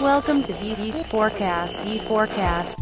Welcome to VV Forecast. V Forecast.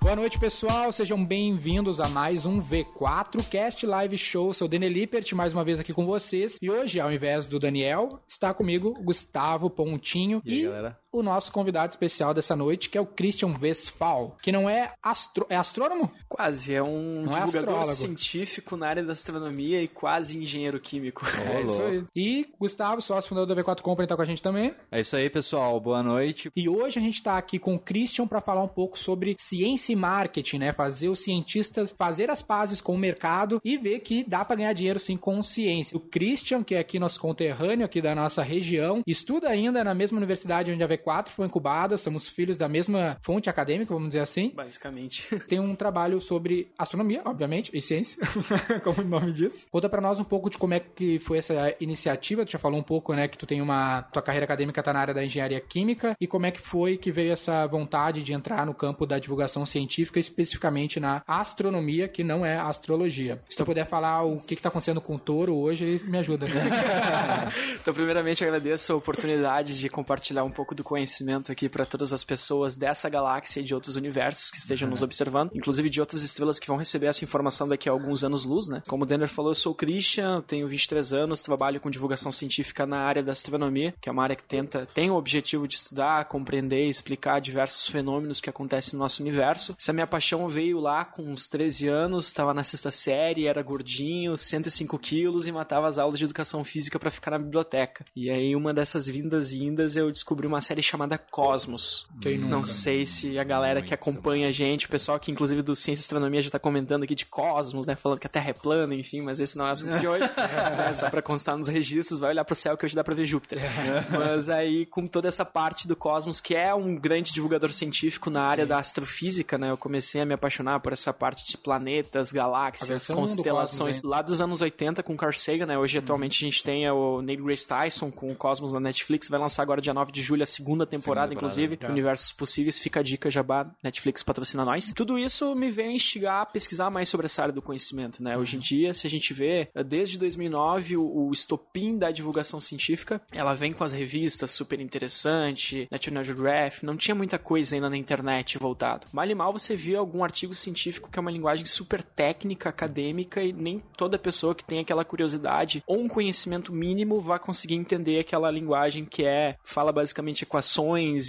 Boa noite, pessoal. Sejam bem-vindos a mais um V4 Cast Live Show. Sou o Daniel Lippert, mais uma vez aqui com vocês. E hoje, ao invés do Daniel, está comigo o Gustavo Pontinho E aí, galera? O nosso convidado especial dessa noite, que é o Christian Westphal, que não é, astro... é astrônomo? Quase, é um Não é divulgador astrólogo. científico na área da astronomia e quase engenheiro químico. É isso aí. E Gustavo, sócio fundador da V4 Company, tá com a gente também. É isso aí, pessoal. Boa noite. E hoje a gente está aqui com o Christian para falar um pouco sobre ciência e marketing, né? Fazer os cientistas fazer as pazes com o mercado e ver que dá para ganhar dinheiro sim com ciência. O Christian, que é aqui nosso conterrâneo aqui da nossa região, estuda ainda na mesma universidade onde a V4 foi incubada, somos filhos da mesma fonte acadêmica, vamos dizer assim. Basicamente. Tem um trabalho sobre astronomia, obviamente, e ciência, como o nome diz. Conta pra nós um pouco de como é que foi essa iniciativa. Tu já falou um pouco, né, que tu tem uma tua carreira acadêmica tá na área da engenharia química e como é que foi que veio essa vontade de entrar no campo da divulgação científica, especificamente na astronomia, que não é astrologia. Se tu puder falar o que que tá acontecendo com o touro hoje, me ajuda. então, primeiramente, agradeço a oportunidade de compartilhar um pouco do conhecimento aqui para todas as pessoas dessa galáxia e de outros universos que estejam nos observando, inclusive de outras estrelas que vão receber essa informação daqui a alguns anos-luz, né? Como o Denner falou, eu sou o Christian, tenho 23 anos, trabalho com divulgação científica na área da astronomia, que é uma área que tenta, tem o objetivo de estudar, compreender e explicar diversos fenômenos que acontecem no nosso universo. Essa minha paixão veio lá com uns 13 anos, estava na sexta série, era gordinho, 105 quilos e matava as aulas de educação física para ficar na biblioteca. E aí, uma dessas vindas e indas, eu descobri uma série chamada Cosmos. Quem nunca? Não sei se a galera que acompanha a gente, o pessoal que inclusive do Ciência e Astronomia já tá comentando aqui de Cosmos, né? Falando que a Terra é plana, enfim, mas esse não é o assunto de hoje. né, só pra constar nos registros, vai olhar pro céu que hoje dá pra ver Júpiter. mas aí, com toda essa parte do Cosmos, que é um grande divulgador científico na área da astrofísica, né? Eu comecei a me apaixonar por essa parte de planetas, galáxias, do constelações. Cosmos, lá dos anos 80 com Carl Sagan, né? Hoje, atualmente, a gente tem o Neil Grace Tyson com o Cosmos na Netflix. Vai lançar agora dia 9 de julho a segunda temporada, temporada, inclusive. Universos Possíveis. Fica a dica, Jabá. Netflix patrocina nós. Tudo isso me veio instigar a pesquisar mais sobre essa área do conhecimento, né? Hoje em dia, se a gente vê, desde 2009, o, o estopim da divulgação científica, ela vem com as revistas super interessante, National Geographic, não tinha muita coisa ainda na internet voltado. Mal e mal você via algum artigo científico que é uma linguagem super técnica, acadêmica e nem toda pessoa que tem aquela curiosidade ou um conhecimento mínimo vai conseguir entender aquela linguagem que é fala basicamente equações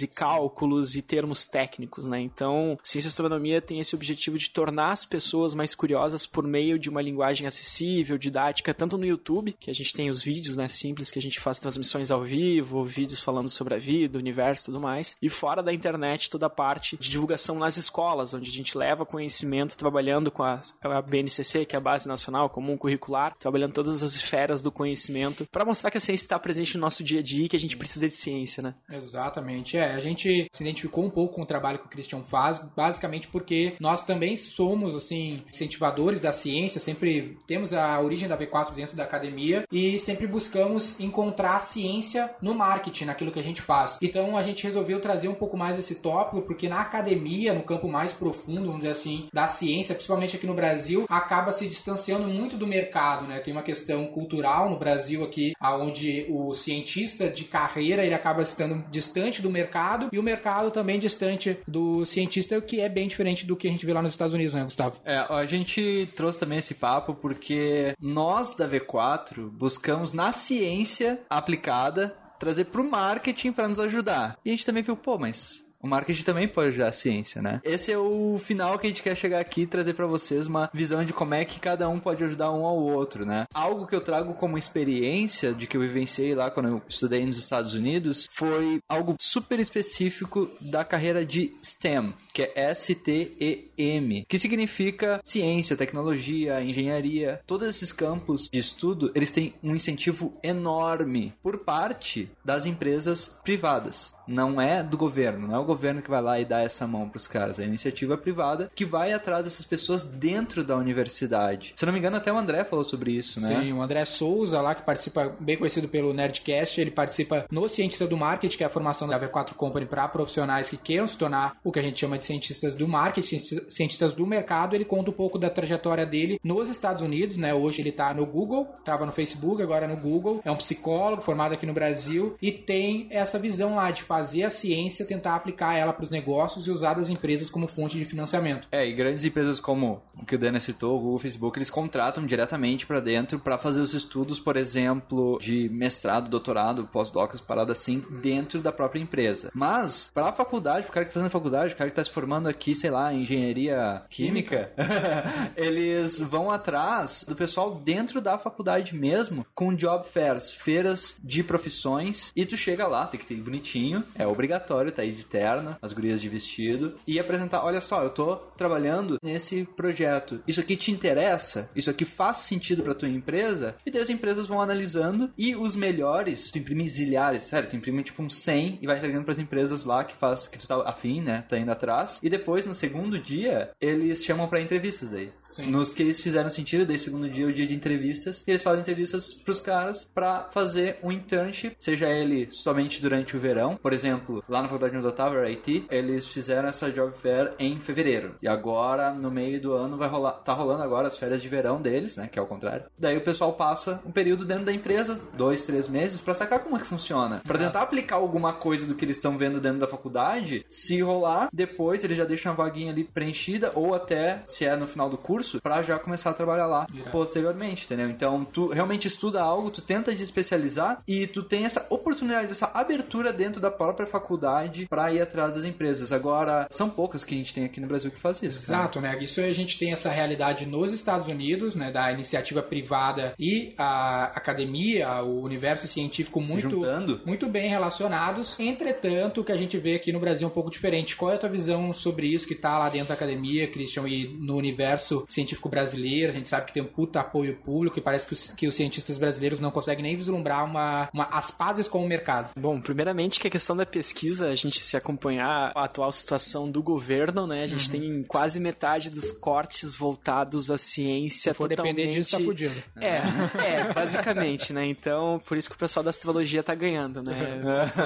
e cálculos e termos técnicos, né? Então, ciência e astronomia tem esse objetivo de tornar as pessoas mais curiosas por meio de uma linguagem acessível, didática, tanto no YouTube, que a gente tem os vídeos, né, simples que a gente faz transmissões ao vivo, vídeos falando sobre a vida, o universo, e tudo mais, e fora da internet toda a parte de divulgação nas escolas, onde a gente leva conhecimento trabalhando com a, a BNCC, que é a Base Nacional Comum Curricular, trabalhando todas as esferas do conhecimento, para mostrar que a ciência está presente no nosso dia a dia e que a gente precisa de ciência, né? Exatamente, é. A gente se identificou um pouco com o trabalho que o Christian faz, basicamente porque nós também somos, assim, incentivadores da ciência, sempre temos a origem da V4 dentro da academia e sempre buscamos encontrar ciência no marketing, naquilo que a gente faz. Então a gente resolveu trazer um pouco mais esse tópico, porque na academia, no campo mais profundo, vamos dizer assim, da ciência, principalmente aqui no Brasil, acaba se distanciando muito do mercado, né? Tem uma questão cultural no Brasil aqui, onde o cientista de carreira ele acaba estando distante do mercado e o mercado também distante do cientista, o que é bem diferente do que a gente vê lá nos Estados Unidos, né, Gustavo? É, a gente trouxe também esse papo porque nós da V4 buscamos na ciência aplicada trazer pro marketing para nos ajudar. E a gente também viu, pô, mas o marketing também pode ajudar a ciência, né? Esse é o final que a gente quer chegar aqui e trazer pra vocês uma visão de como é que cada um pode ajudar um ao outro, né? Algo que eu trago como experiência de que eu vivenciei lá quando eu estudei nos Estados Unidos foi algo super específico da carreira de STEM, que é S-T-E-M, que significa ciência, tecnologia, engenharia. Todos esses campos de estudo, eles têm um incentivo enorme por parte das empresas privadas. Não é do governo, não é o governo que vai lá e dá essa mão pros caras, é a iniciativa privada que vai atrás dessas pessoas dentro da universidade. Se não me engano, até o André falou sobre isso, né? Sim, o André Souza, lá que participa, bem conhecido pelo Nerdcast, ele participa no Cientista do Marketing, que é a formação da V4 Company para profissionais que queiram se tornar o que a gente chama de cientistas do marketing, cientistas do mercado. Ele conta um pouco da trajetória dele nos Estados Unidos, né? Hoje ele tá no Google, tava no Facebook, agora no Google. É um psicólogo formado aqui no Brasil e tem essa visão lá de fazer a ciência, tentar aplicar ela para os negócios e usar das empresas como fonte de financiamento. É, e grandes empresas como o que o Dana citou, o Google, o Facebook, eles contratam diretamente para dentro para fazer os estudos, por exemplo, de mestrado, doutorado, pós-docs, parada assim, dentro da própria empresa. Mas, para a faculdade, o cara que tá fazendo faculdade, o cara que tá se formando aqui, sei lá, em engenharia química, eles vão atrás do pessoal dentro da faculdade mesmo, com job fairs, feiras de profissões, e tu chega lá, tem que ter bonitinho, é obrigatório, tá aí de terno, as gurias de vestido, e apresentar, olha só, eu tô trabalhando nesse projeto, isso aqui te interessa? Isso aqui faz sentido pra tua empresa? E daí as empresas vão analisando, e os melhores, tu imprime zilhares, sério, tu imprime tipo um 100 e vai entregando pras empresas lá que faz, que tu tá afim, né, tá indo atrás, e depois, no segundo dia, eles chamam para entrevistas daí. Sim. Nos que eles fizeram sentido, daí segundo dia o dia de entrevistas, e eles fazem entrevistas pros caras para fazer um internship, seja ele somente durante o verão, por exemplo, lá na faculdade onde eu tava, IT, eles fizeram essa job fair em fevereiro. E agora, no meio do ano, vai rolar, tá rolando agora as férias de verão deles, né, que é o contrário. Daí o pessoal passa um período dentro da empresa, dois, três meses, para sacar como é que funciona, para tentar aplicar alguma coisa do que eles estão vendo dentro da faculdade, se rolar, depois eles já deixam a vaguinha ali preenchida, ou até, se é no final do curso, para já começar a trabalhar lá posteriormente, entendeu? Então, tu realmente estuda algo, tu tenta te especializar e tu tem essa oportunidade, essa abertura dentro da própria faculdade para ir atrás das empresas. Agora, são poucas que a gente tem aqui no Brasil que faz isso. Exato, né? Isso a gente tem essa realidade nos Estados Unidos, né? Da iniciativa privada e a academia, o universo científico Se muito, juntando. muito bem relacionados. Entretanto, o que a gente vê aqui no Brasil é um pouco diferente. Qual é a tua visão sobre isso que tá lá dentro da academia, Christian, e no universo científico brasileiro? A gente sabe que tem um puta apoio público e parece que os, que os cientistas brasileiros não conseguem nem vislumbrar uma, uma, as pazes com o mercado. Bom, primeiramente que a questão da pesquisa, a gente se acompanhar a atual situação do governo, né? A gente Uhum. tem quase metade dos cortes voltados à ciência Se for totalmente... depender disso, tá fudido. É, é, basicamente, né? Então, por isso que o pessoal da astrologia tá ganhando, né?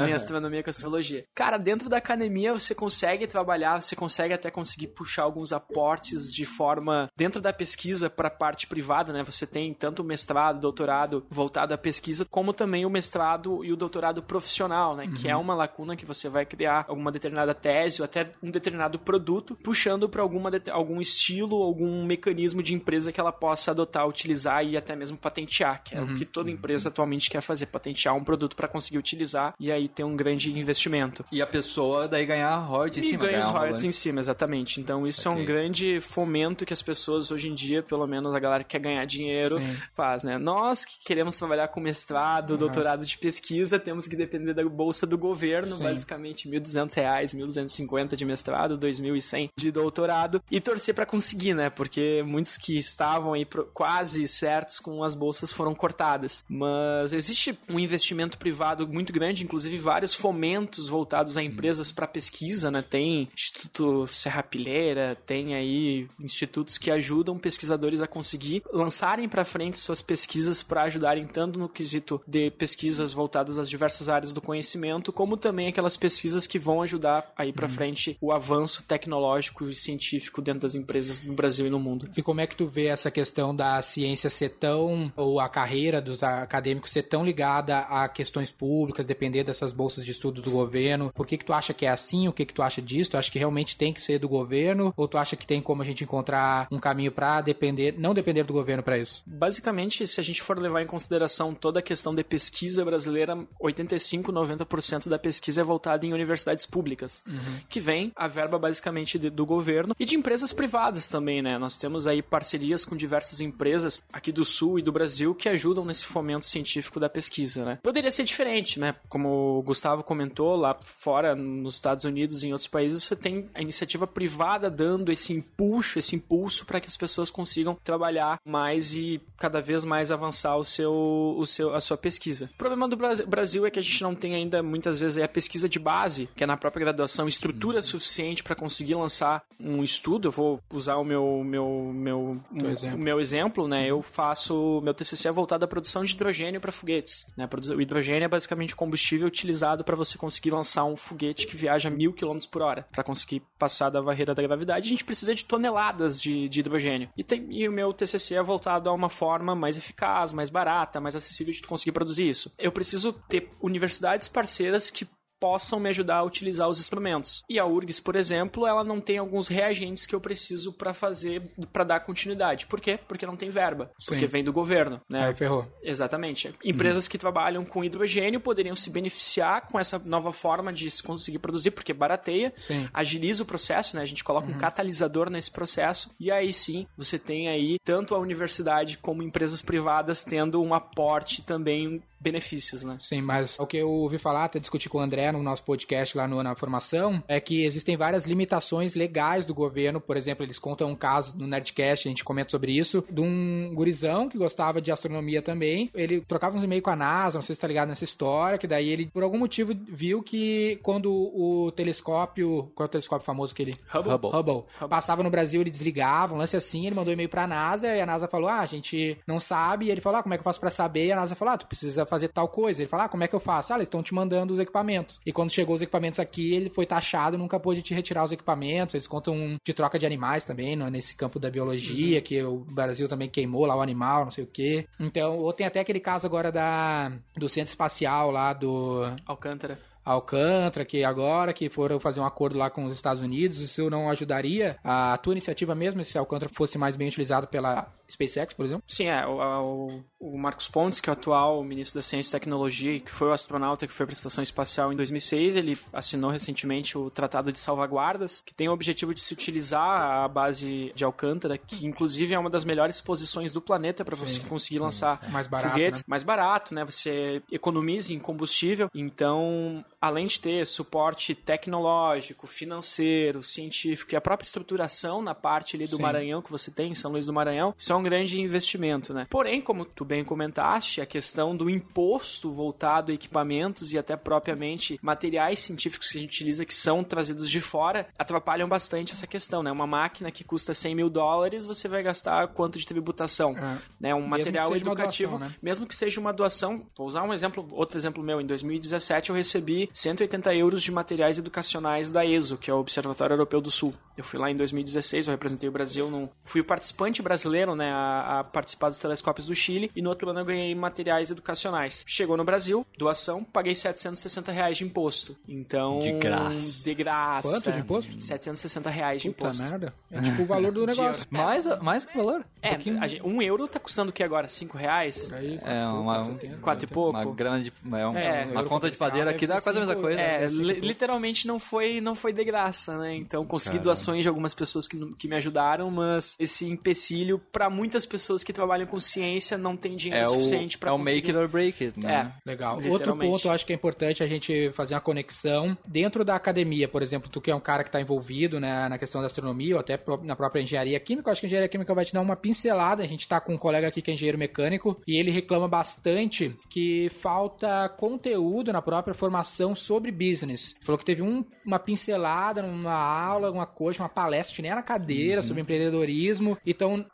Minha astronomia com astrologia. Cara, dentro da academia você consegue trabalhar, você consegue até conseguir puxar alguns aportes de forma dentro da pesquisa para parte privada, né? Você tem tanto o mestrado, doutorado voltado à pesquisa, como também o mestrado e o doutorado profissional, né? Que é uma lacuna que você vai criar alguma determinada tese ou até um determinado produto, puxando para alguma algum estilo, algum mecanismo de empresa que ela possa adotar, utilizar e até mesmo patentear, que é o que toda empresa atualmente quer fazer, patentear um produto para conseguir utilizar e aí ter um grande investimento. E a pessoa daí ganhar royalties em cima. ganha os ganhar royalties em cima, exatamente. Então isso é um grande fomento que as pessoas hoje em dia, pelo menos a galera que quer ganhar dinheiro, Sim. faz, né? Nós que queremos trabalhar com mestrado, doutorado de pesquisa, temos que depender da bolsa do governo, Sim. basicamente 1.200 reais, 1.250 de mestrado, 2.100 de doutorado, e torcer pra conseguir, né? Porque muitos que estavam aí quase certos com as bolsas foram cortadas. Mas existe um investimento privado muito grande, inclusive vários fomentos voltados a empresas para pesquisa, né? Tem Instituto Serra Pilheira, tem aí institutos que ajudam pesquisadores a conseguir lançarem para frente suas pesquisas para ajudarem tanto no quesito de pesquisas voltadas às diversas áreas do conhecimento, como também aquelas pesquisas que vão ajudar aí para frente o avanço tecnológico e científico dentro das empresas no Brasil e no mundo. E como é que tu vê essa questão da ciência ser tão, ou a carreira dos acadêmicos ser tão ligada a questões públicas, depender dessas bolsas de estudo do governo? Por que que tu acha que é assim? O que que tu acha disso? Tu acha que realmente tem que ser do governo? Ou tu acha que tem como a gente encontrar um caminho pra depender, não depender do governo pra isso? Basicamente, se a gente for levar em consideração toda a questão de pesquisa brasileira, 85, 90% da pesquisa é voltada em universidades públicas, que vem a verba basicamente de- do governo e de empresas privadas também, né? Nós temos aí parcerias com diversas empresas aqui do Sul e do Brasil que ajudam nesse fomento científico da pesquisa, né? Poderia ser diferente, né? Como o Gustavo comentou, lá fora, nos Estados Unidos e em outros países, você tem a iniciativa privada dando esse impulso, esse impulso para que as pessoas consigam trabalhar mais e cada vez mais avançar o seu, o seu, a sua pesquisa. O problema do Bras- Brasil é que a gente não tem ainda muitas vezes aí a pesquisa de base, que é na própria graduação estrutura suficiente para conseguir lançar um estudo, eu vou usar o meu meu meu um- exemplo. meu exemplo, né? Eu faço meu TCC é voltado à produção de hidrogênio para foguetes, né? O hidrogênio é basicamente combustível utilizado para você conseguir lançar um foguete que viaja mil quilômetros por hora, para conseguir passar da barreira da gravidade. A gente precisa de toneladas de, de hidrogênio. E, tem, e o meu TCC é voltado a uma forma mais eficaz, mais barata, mais acessível de tu conseguir produzir isso. Eu preciso ter universidades parceiras que possam me ajudar a utilizar os instrumentos. E a URGS, por exemplo, ela não tem alguns reagentes que eu preciso para fazer, para dar continuidade. Por quê? Porque não tem verba. Porque Sim. vem do governo, né? Aí ferrou. Exatamente. Empresas que trabalham com hidrogênio poderiam se beneficiar com essa nova forma de se conseguir produzir, porque barateia, Sim. agiliza o processo, né? A gente coloca um catalisador nesse processo e aí sim você tem aí tanto a universidade como empresas privadas tendo um aporte também benefícios, né? Sim, mas o que eu ouvi falar, até discutir com o André no nosso podcast lá no- na formação, é que existem várias limitações legais do governo. Por exemplo, eles contam um caso no Nerdcast, a gente comenta sobre isso, de um gurizão que gostava de astronomia também. Ele trocava uns e-mails com a NASA, não sei se tá ligado nessa história, que daí ele, por algum motivo, viu que quando o telescópio. Qual é o telescópio famoso que ele. Hubble. Hubble. Hubble. Passava no Brasil, ele desligava, um lance assim, ele mandou e-mail pra NASA e a NASA falou: Ah, a gente não sabe. E ele falou: Ah, como é que eu faço pra saber? E a NASA falou: Ah, tu precisa fazer tal coisa. Ele falou: Ah, como é que eu faço? Ah, eles estão te mandando os equipamentos. E quando chegou os equipamentos aqui, ele foi taxado, nunca pôde te retirar os equipamentos. Eles contam de troca de animais também, no- nesse campo da biologia, que o Brasil também queimou lá o animal, não sei o quê. Então, ou tem até aquele caso agora da, do centro espacial lá do. Alcântara. Alcântara, que agora que foram fazer um acordo lá com os Estados Unidos, isso não ajudaria a tua iniciativa mesmo, se Alcântara fosse mais bem utilizado pela SpaceX, por exemplo? Sim, é. O, o, o Marcos Pontes, que é o atual ministro da Ciência e Tecnologia, que foi o astronauta que foi para a Estação Espacial em 2006, ele assinou recentemente o Tratado de Salvaguardas, que tem o objetivo de se utilizar a base de Alcântara, que inclusive é uma das melhores posições do planeta para você Sim. conseguir lançar Mais barato, foguetes né? mais barato, né? Você economiza em combustível. Então, além de ter suporte tecnológico, financeiro, científico e a própria estruturação na parte ali do Sim. Maranhão que você tem, em São Luís do Maranhão, isso é um grande investimento, né? Porém, como tu bem comentaste, a questão do imposto voltado a equipamentos e até propriamente materiais científicos que a gente utiliza que são trazidos de fora atrapalham bastante essa questão, né? Uma máquina que custa 100 mil dólares, você vai gastar quanto de tributação? É. Né? Um Mesmo material educativo, doação, né? mesmo que seja uma doação, vou usar um exemplo, outro exemplo meu, em 2017 eu recebi 180 euros de materiais educacionais da ESO, que é o Observatório Europeu do Sul. Eu fui lá em 2016, eu representei o Brasil, no, fui o participante brasileiro, né, a, a participar dos telescópios do Chile, e no outro ano eu ganhei materiais educacionais. Chegou no Brasil, doação, paguei 760 reais de imposto. Então... De graça. De graça. Quanto de imposto? 760 reais de Puta imposto. merda. É tipo o valor do negócio. Mais, mais que valor. É, a gente- um euro tá custando o que agora? 5 reais? Aí, É, uma, um- Quatro e pouco. uma grana de. É, um- É, uma euro conta de deve aqui dá quase a mesma coisa. É, li- literalmente não foi, não foi de graça, né? Então consegui doações de algumas pessoas que, que me ajudaram, mas esse empecilho, pra muitas pessoas que trabalham com ciência, não tem dinheiro É o, suficiente pra é o conseguir. make it or break it, né? É. Legal. Outro ponto, eu acho que é importante a gente fazer uma conexão dentro da academia, por exemplo, tu que é um cara que está envolvido né, na questão da astronomia ou até na própria engenharia química, eu acho que a engenharia química vai te dar uma pincelada. A gente está com um colega aqui que é engenheiro mecânico e ele reclama bastante que falta conteúdo na própria formação sobre business. Falou que teve um- uma pincelada numa aula, alguma coisa, uma palestra, nem era cadeira sobre empreendedorismo. Então,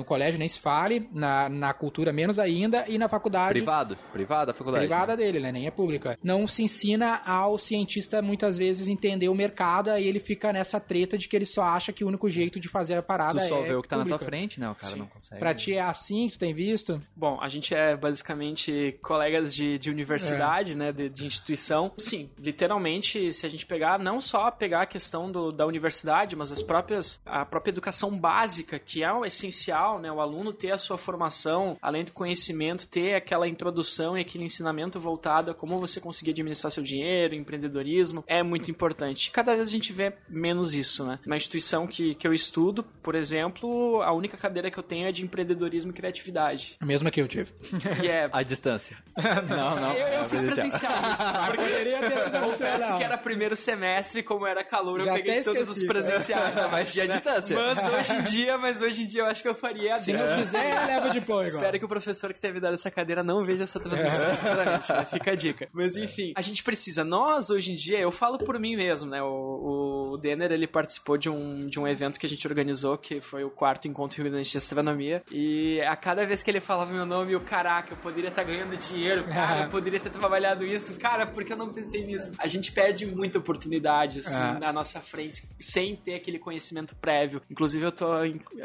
no colégio nem se fale, na, na cultura menos ainda e na faculdade Privado, privado a faculdade. privada né? dele, né? Nem é pública. Não se ensina ao cientista muitas vezes entender o mercado, aí ele fica nessa treta de que ele só acha que o único jeito de fazer a parada Tu só é vê o que tá na tua pública. frente, né? O cara Sim. não consegue. Pra ti é assim que tu tem visto? Bom, a gente é basicamente colegas de, de É. universidade, né, de, de instituição. Sim, literalmente, se a gente pegar, não só pegar a questão do, da universidade, mas as próprias, a própria educação básica, que é o essencial, né, o aluno ter a sua formação, além do conhecimento, ter aquela introdução e aquele ensinamento voltado a como você conseguir administrar seu dinheiro, empreendedorismo, é muito importante. Cada vez a gente vê menos isso, né. Na instituição que, que eu estudo, por exemplo, a única cadeira que eu tenho é de empreendedorismo e criatividade. A mesma que eu tive. E é. A distância. não, não. eu, eu é fiz presencial. Porque Poderia ter sido confesso que era primeiro semestre, como era calor, Já eu peguei todos os presenciais. Mas tinha distância. Mas hoje em dia, mas hoje em dia eu acho que eu faria EAD. Se não fizer, leva diploma. igual. Espero que o professor que teve dado essa cadeira não veja essa transmissão futuramente, né? Fica a dica. Mas enfim, a gente precisa, nós hoje em dia, eu falo por mim mesmo, né? O, o Denner, ele participou de um, de um evento que a gente organizou, que foi o quarto encontro Rio Grande de Astronomia, e a cada vez que ele falava meu nome, eu, caraca, eu poderia estar ganhando dinheiro, cara, eu poderia ter trabalhado isso, cara, por que eu não pensei nisso? A gente perde muita oportunidade, assim, É. na nossa frente, sem ter aquele conhecimento prévio. Inclusive, eu tô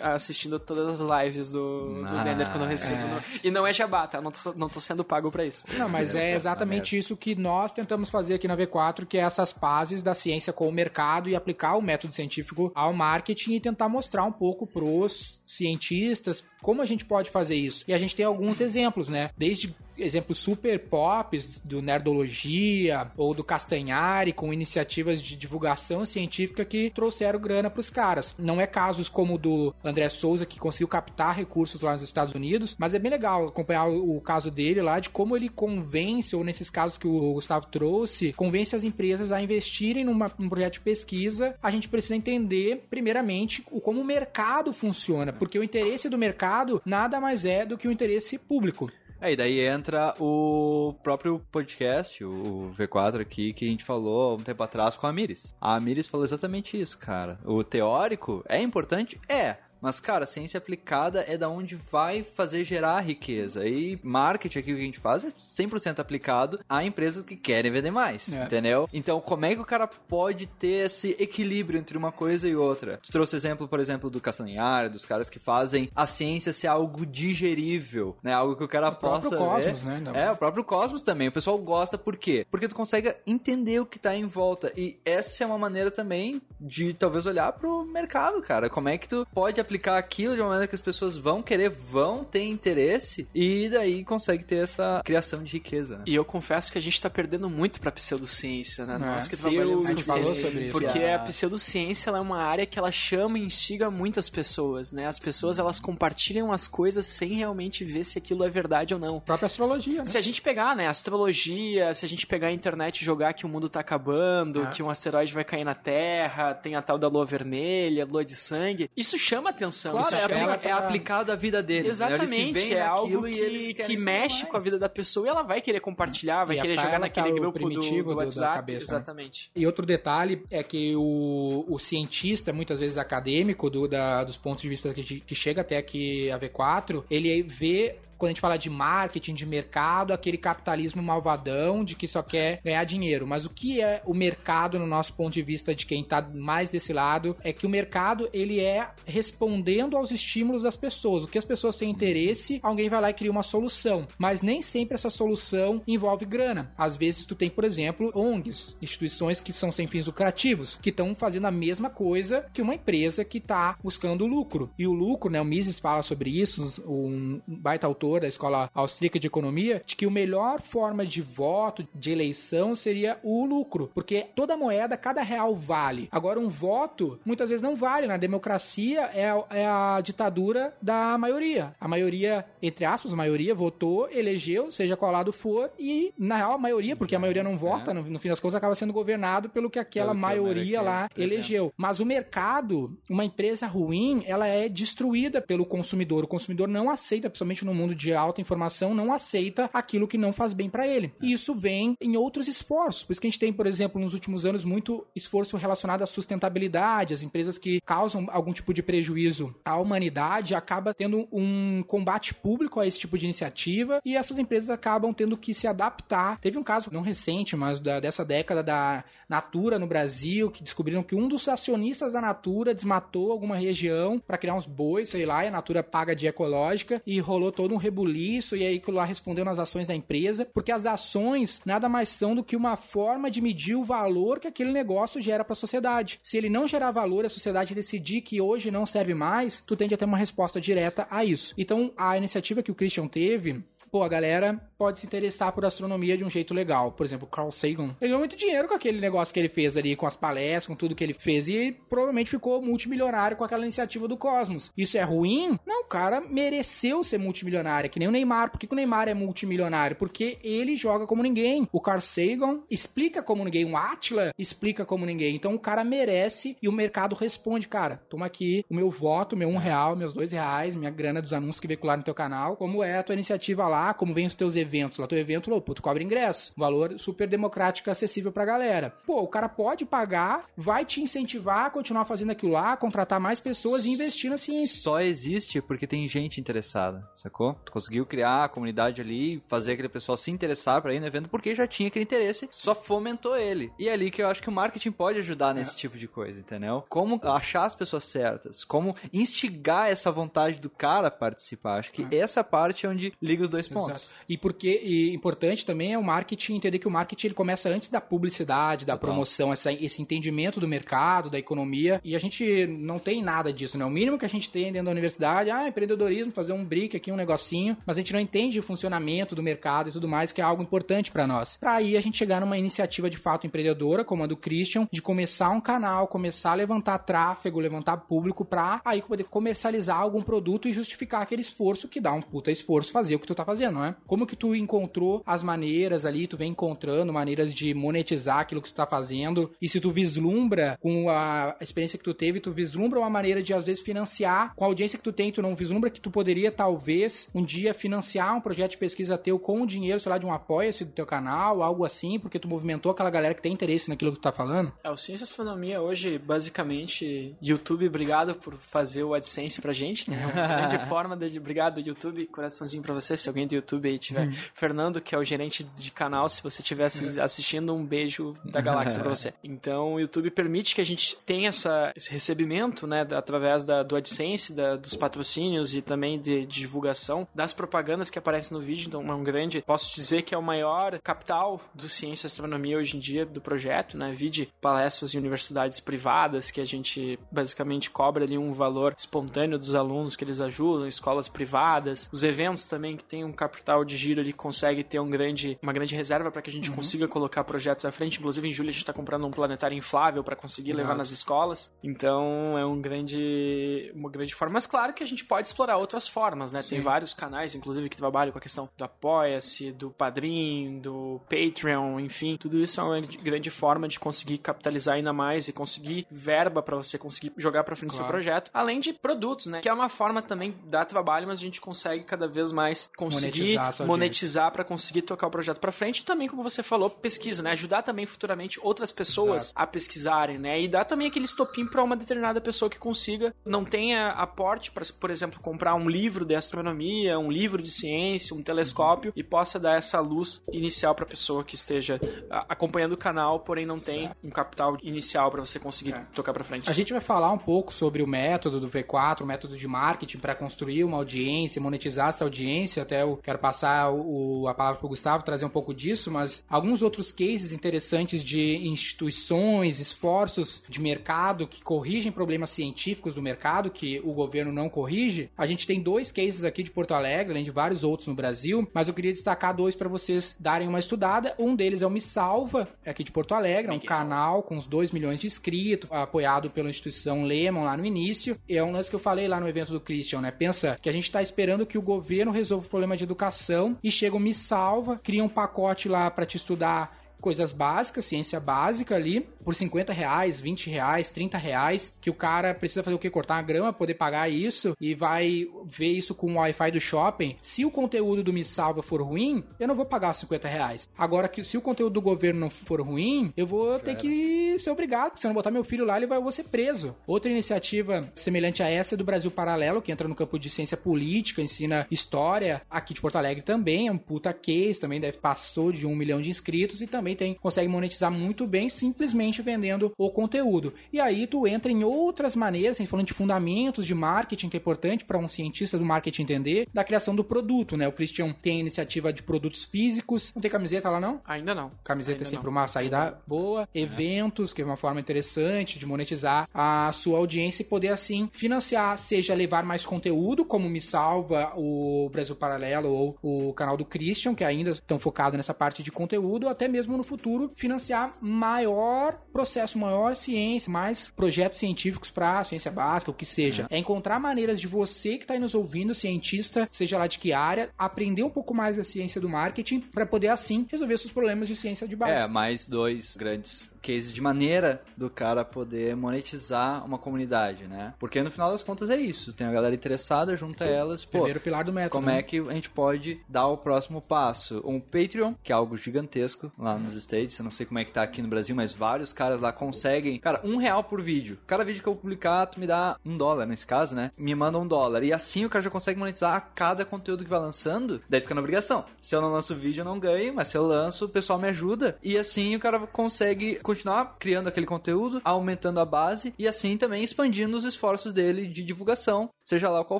assistindo todas as lives do, do Ah, Denner quando eu recebo. é. no- E não é jabá, tá? Não tô, não tô sendo pago pra isso. Não, mas é exatamente isso que nós tentamos fazer aqui na V4, que é essas bases da ciência com o mercado e aplicar o método científico ao marketing e tentar mostrar um pouco pros cientistas como a gente pode fazer isso. E a gente tem alguns exemplos, né? Desde exemplos super pops do Nerdologia ou do Castanhari com iniciativas de divulgação científica que trouxeram grana pros caras. Não é casos como o do André Souza que conseguiu captar recursos lá nos Estados Unidos, mas é bem legal acompanhar o, caso dele lá de como ele convence ou nesses casos que o Gustavo trouxe, convence as empresas a investirem numa- num projeto de pesquisa. A gente precisa entender primeiramente como o mercado funciona, porque o interesse do mercado nada mais é do que o interesse público. É, e daí entra o próprio podcast, o V4 aqui, que a gente falou um tempo atrás com a Miris. A Miris falou exatamente isso, cara. O teórico é importante? É. Mas, cara, ciência aplicada é da onde vai fazer gerar riqueza. E marketing aqui, o que a gente faz é 100% aplicado a empresas que querem vender mais, É. entendeu? Então, como é que o cara pode ter esse equilíbrio entre uma coisa e outra? Tu trouxe exemplo, por exemplo, do Castanhari, dos caras que fazem a ciência ser algo digerível, né? Algo que o cara O próprio possa Cosmos, ver. né? Não. É, o próprio Cosmos também. O pessoal gosta por quê? Porque tu consegue entender o que tá em volta. E essa é uma maneira também de talvez olhar pro mercado, cara. Como é que tu pode aplicar aquilo de uma maneira que as pessoas vão querer, vão ter interesse e daí consegue ter essa criação de riqueza, né? E eu confesso que a gente tá perdendo muito pra pseudociência, né? É. Nós que trabalhamos a gente com falou ciência. sobre isso. Porque Ah. a pseudociência ela é uma área que ela chama e instiga muitas pessoas, né? As pessoas elas compartilham as coisas sem realmente ver se aquilo é verdade ou não. A própria astrologia, né? Se a gente pegar, né, astrologia, se a gente pegar a internet e jogar que o mundo tá acabando, Ah. que um asteroide vai cair na Terra, tem a tal da lua vermelha, lua de sangue, isso chama atenção. Claro, isso é, chama... apli- é aplicado à vida deles. né? Exatamente, veem é algo que, que mexe mais. com a vida da pessoa e ela vai querer compartilhar, vai E querer pra jogar tá naquele o grupo primitivo do do- da WhatsApp. cabeça, né? Exatamente. E outro detalhe é que o, o cientista, muitas vezes acadêmico, do, da- dos pontos de vista que, que chega até aqui a V4, ele vê quando a gente fala de marketing, de mercado, aquele capitalismo malvadão de que só quer ganhar dinheiro. Mas o que é o mercado no nosso ponto de vista de quem tá mais desse lado é que o mercado ele é respondendo aos estímulos das pessoas. O que as pessoas têm interesse, alguém vai lá e cria uma solução. Mas nem sempre essa solução envolve grana. Às vezes tu tem, por exemplo, ONGs, instituições que são sem fins lucrativos, que estão fazendo a mesma coisa que uma empresa que está buscando lucro. E o lucro, né, o Mises fala sobre isso, um baita autor da Escola Austríaca de Economia, de que a melhor forma de voto, de eleição, seria o lucro. Porque toda moeda, cada real vale. Agora, um voto, muitas vezes não vale. Na democracia, é a, é a ditadura da maioria. A maioria, entre aspas, a maioria votou, elegeu, seja qual lado for, e na real a maioria, porque a maioria não vota, no, no fim das contas acaba sendo governado pelo que aquela Pelo que maioria maioria lá elegeu. Mas o mercado, uma empresa ruim, ela é destruída pelo consumidor. O consumidor não aceita, principalmente no mundo de alta informação, não aceita aquilo que não faz bem pra ele. E isso vem em outros esforços. Por isso que a gente tem, por exemplo, nos últimos anos, muito esforço relacionado à sustentabilidade. As empresas que causam algum tipo de prejuízo à humanidade acaba tendo um combate público a esse tipo de iniciativa e essas empresas acabam tendo que se adaptar. Teve um caso não recente, mas da- dessa década da Natura no Brasil, que descobriram que um dos acionistas da Natura desmatou alguma região para criar uns bois, sei lá, e a Natura paga de ecológica e rolou todo um rebuliço e aí aquilo lá respondeu nas ações da empresa, porque as ações nada mais são do que uma forma de medir o valor que aquele negócio gera para a sociedade. Se ele não gerar valor, a sociedade decidir que hoje não serve mais, tu tende a ter uma resposta direta a isso. Então, a iniciativa que o Christian teve Pô, a galera pode se interessar por astronomia de um jeito legal. Por exemplo, Carl Sagan. Ele ganhou muito dinheiro com aquele negócio que ele fez ali, com as palestras, com tudo que ele fez, e provavelmente ficou multimilionário com aquela iniciativa do Cosmos. Isso é ruim? Não, o cara mereceu ser multimilionário, que nem o Neymar. Por que, que o Neymar é multimilionário? Porque ele joga como ninguém. O Carl Sagan explica como ninguém. O Atila explica como ninguém. Então o cara merece e o mercado responde, cara, toma aqui o meu voto, meu um real, meus dois reais, minha grana dos anúncios que veicularam no teu canal. Como é a tua iniciativa lá, como vem os teus eventos. Lá teu evento, pô, tu cobra ingresso. Valor super democrático acessível pra galera. Pô, o cara pode pagar, vai te incentivar a continuar fazendo aquilo lá, contratar mais pessoas e investir na ciência. Só existe porque tem gente interessada, sacou? Tu conseguiu criar a comunidade ali, fazer aquele pessoal se interessar pra ir no evento porque já tinha aquele interesse, só fomentou ele. E é ali que eu acho que o marketing pode ajudar nesse É. tipo de coisa, entendeu? Como achar as pessoas certas, como instigar essa vontade do cara a participar. Acho que essa parte é onde liga os dois pontos. Exato. E porque e importante também é o marketing entender que o marketing ele começa antes da publicidade, da Total. promoção, essa, esse entendimento do mercado, da economia. E a gente não tem nada disso, né? O mínimo que a gente tem dentro da universidade, ah, empreendedorismo, fazer um brick aqui, um negocinho, mas a gente não entende o funcionamento do mercado e tudo mais, que é algo importante pra nós. Pra aí a gente chegar numa iniciativa de fato empreendedora, como a do Christian, de começar um canal, começar a levantar tráfego, levantar público pra aí poder comercializar algum produto e justificar aquele esforço que dá um puta esforço fazer o que tu tá fazendo, não é? Como que tu encontrou as maneiras ali, tu vem encontrando maneiras de monetizar aquilo que tu tá fazendo e se tu vislumbra com a experiência que tu teve, tu vislumbra uma maneira de às vezes financiar com a audiência que tu tem, tu não vislumbra que tu poderia talvez um dia financiar um projeto de pesquisa teu com o dinheiro, sei lá, de um apoia-se do teu canal, algo assim, porque tu movimentou aquela galera que tem interesse naquilo que tu tá falando? É, o Ciência e Astronomia hoje, basicamente, YouTube, obrigado por fazer o AdSense pra gente, né? Uma grande forma de... Obrigado, YouTube, coraçãozinho pra você, se alguém do YouTube aí tiver. Fernando, que é o gerente de canal, se você estiver assi- assistindo, um beijo da galáxia pra você. Então, o YouTube permite que a gente tenha essa, esse recebimento, né, através da, do AdSense, da- dos patrocínios e também de, de divulgação das propagandas que aparecem no vídeo. Então, é um grande, posso dizer que é o maior capital do Ciência e Astronomia hoje em dia do projeto, né? Vide palestras em universidades privadas que a gente basicamente cobra ali um valor espontâneo dos alunos que eles ajudam, escolas privadas, os eventos também que tem um capital de giro ali consegue ter um grande, uma grande reserva para que a gente consiga colocar projetos à frente. Inclusive em julho a gente está comprando um planetário inflável para conseguir levar Legal. nas escolas. Então é um grande, uma grande forma. Mas claro que a gente pode explorar outras formas, né? Tem Sim. vários canais, inclusive que trabalham com a questão do Apoia-se, do Padrim, do Patreon, enfim, tudo isso é uma grande- forma de conseguir capitalizar ainda mais e conseguir verba para você conseguir jogar para frente o seu Claro. projeto, além de produtos, né? Que é uma forma também dá trabalho, mas a gente consegue cada vez mais conseguir Monetizar essa monetizar para conseguir tocar o projeto para frente e também, como você falou, pesquisa, né? Ajudar também futuramente outras pessoas a pesquisarem, né? E dar também aquele estopim para uma determinada pessoa que consiga, não tenha aporte para, por exemplo, comprar um livro de astronomia, um livro de ciência, um telescópio e possa dar essa luz inicial para a pessoa que esteja a- acompanhando o canal, porém não tem um capital inicial para você conseguir É. tocar para frente. A gente vai falar um pouco sobre o método do V4, o método de marketing para construir uma audiência, monetizar essa audiência. Até eu quero passar o, a palavra para o Gustavo, trazer um pouco disso, mas alguns outros cases interessantes de instituições, esforços de mercado que corrigem problemas científicos do mercado que o governo não corrige. A gente tem dois cases aqui de Porto Alegre, além de vários outros no Brasil, mas eu queria destacar dois para vocês darem uma estudada. Um deles é o Me Salva, aqui de Porto Alegre, é um canal com uns 2 milhões de inscritos, apoiado pela instituição Lemon lá no início. É um lance que eu falei lá no evento do Christian, né? Pensa que a gente tá esperando que o governo resolva o problema de educação e chega o Me Salva, cria um pacote lá para te estudar coisas básicas, ciência básica ali, por 50 reais, 20 reais, 30 reais, que o cara precisa fazer o que? Cortar uma grama, poder pagar isso, e vai ver isso com o Wi-Fi do shopping. Se o conteúdo do Me Salva for ruim, eu não vou pagar os 50 reais. Agora, que se o conteúdo do governo não for ruim, eu vou ter que ser obrigado, porque se eu não botar meu filho lá, ele vai, eu vou ser preso. Outra iniciativa semelhante a essa é do Brasil Paralelo, que entra no campo de ciência política, ensina história, aqui de Porto Alegre também, é um puta case, também deve passou de um milhão de inscritos, e também tem consegue monetizar muito bem simplesmente vendendo o conteúdo. E aí tu entra em outras maneiras, assim, falando de fundamentos de marketing que é importante para um cientista do marketing entender, da criação do produto, né? O Christian tem a iniciativa de produtos físicos. Não tem camiseta lá não? Ainda não. Camiseta Ainda é sempre não. uma saída boa, eventos, que é uma forma interessante de monetizar a sua audiência e poder assim financiar, seja levar mais conteúdo, como me salva o Brasil Paralelo ou o canal do Christian, que ainda estão focados nessa parte de conteúdo, ou até mesmo no futuro financiar maior processo, maior ciência, mais projetos científicos para ciência básica, o que seja. É. encontrar maneiras de você que está aí nos ouvindo, cientista, seja lá de que área, aprender um pouco mais da ciência do marketing para poder assim resolver seus problemas de ciência de base. É, mais dois grandes cases de maneira do cara poder monetizar uma comunidade, né? Porque no final das contas é isso. Tem a galera interessada, junta elas, pô, Primeiro pilar do método. como né? é que a gente pode dar o próximo passo? Um Patreon, que é algo gigantesco lá nos States, eu não sei como é que tá aqui no Brasil, mas vários caras lá conseguem, cara, um real por vídeo. Cada vídeo que eu publicar, tu me dá um dólar, nesse caso, né? Me manda um dólar. E assim o cara já consegue monetizar a cada conteúdo que vai lançando, daí fica na obrigação. Se eu não lanço vídeo, eu não ganho, mas se eu lanço, o pessoal me ajuda. E assim o cara consegue continuar criando aquele conteúdo, aumentando a base e assim também expandindo os esforços dele de divulgação, seja lá qual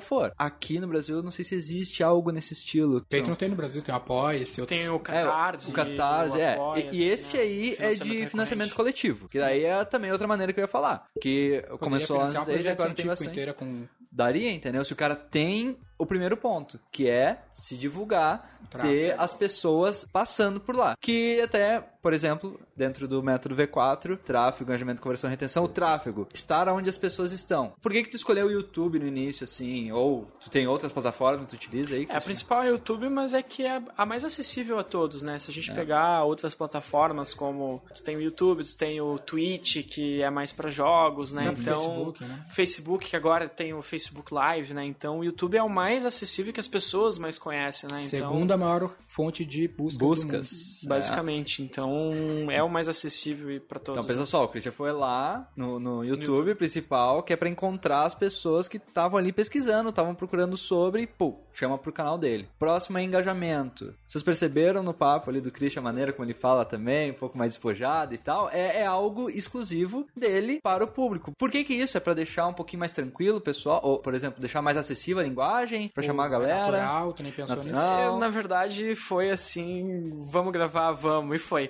for. Aqui no Brasil, eu não sei se existe algo nesse estilo. Feito não tem no Brasil, tem o Apoia-se, outros... Tem o É, Catarse. o Catarse, o é. E, e esse né? aí é de financiamento coletivo. Que daí é também outra maneira que eu ia falar. Que Poderia começou lá financiar nos um Days e projeto agora tem bastante. com Daria, entendeu? Se o cara tem o primeiro ponto, que é se divulgar, Tráfego. ter as pessoas passando por lá. Que até, por exemplo, dentro do método V4, tráfego, engajamento, conversão e retenção, o tráfego, estar onde as pessoas estão. Por que que tu escolheu o YouTube no início, assim? Ou tu tem outras plataformas que tu utiliza aí? É, a principal é o YouTube, mas é que é a mais acessível a todos, né? Se a É. gente pegar outras plataformas como tu tem o YouTube, tu tem o Twitch, que é mais pra jogos, né? próprio Então, Facebook, né? Facebook, que agora tem o Facebook Live, né? Então, o YouTube é o mais acessível que as pessoas mais conhecem, né? Então, segunda maior fonte de buscas, do mundo. Buscas. É. basicamente. Então, é o mais acessível pra todos. Então pensa só, o Christian foi lá no, no YouTube, principal, que é pra encontrar as pessoas que estavam ali pesquisando, estavam procurando sobre e, pô, chama pro canal dele. Próximo é engajamento. Vocês perceberam no papo ali do Christian, a maneira como ele fala também, um pouco mais despojado e tal, é, é algo exclusivo dele para o público. Por que que isso? É pra deixar um pouquinho mais tranquilo o pessoal, ou, por exemplo, deixar mais acessível a linguagem, pra chamar a É galera. Natural, tu nem pensou nisso. Natural. Eu, na verdade, foi assim, vamos gravar, vamos, e foi.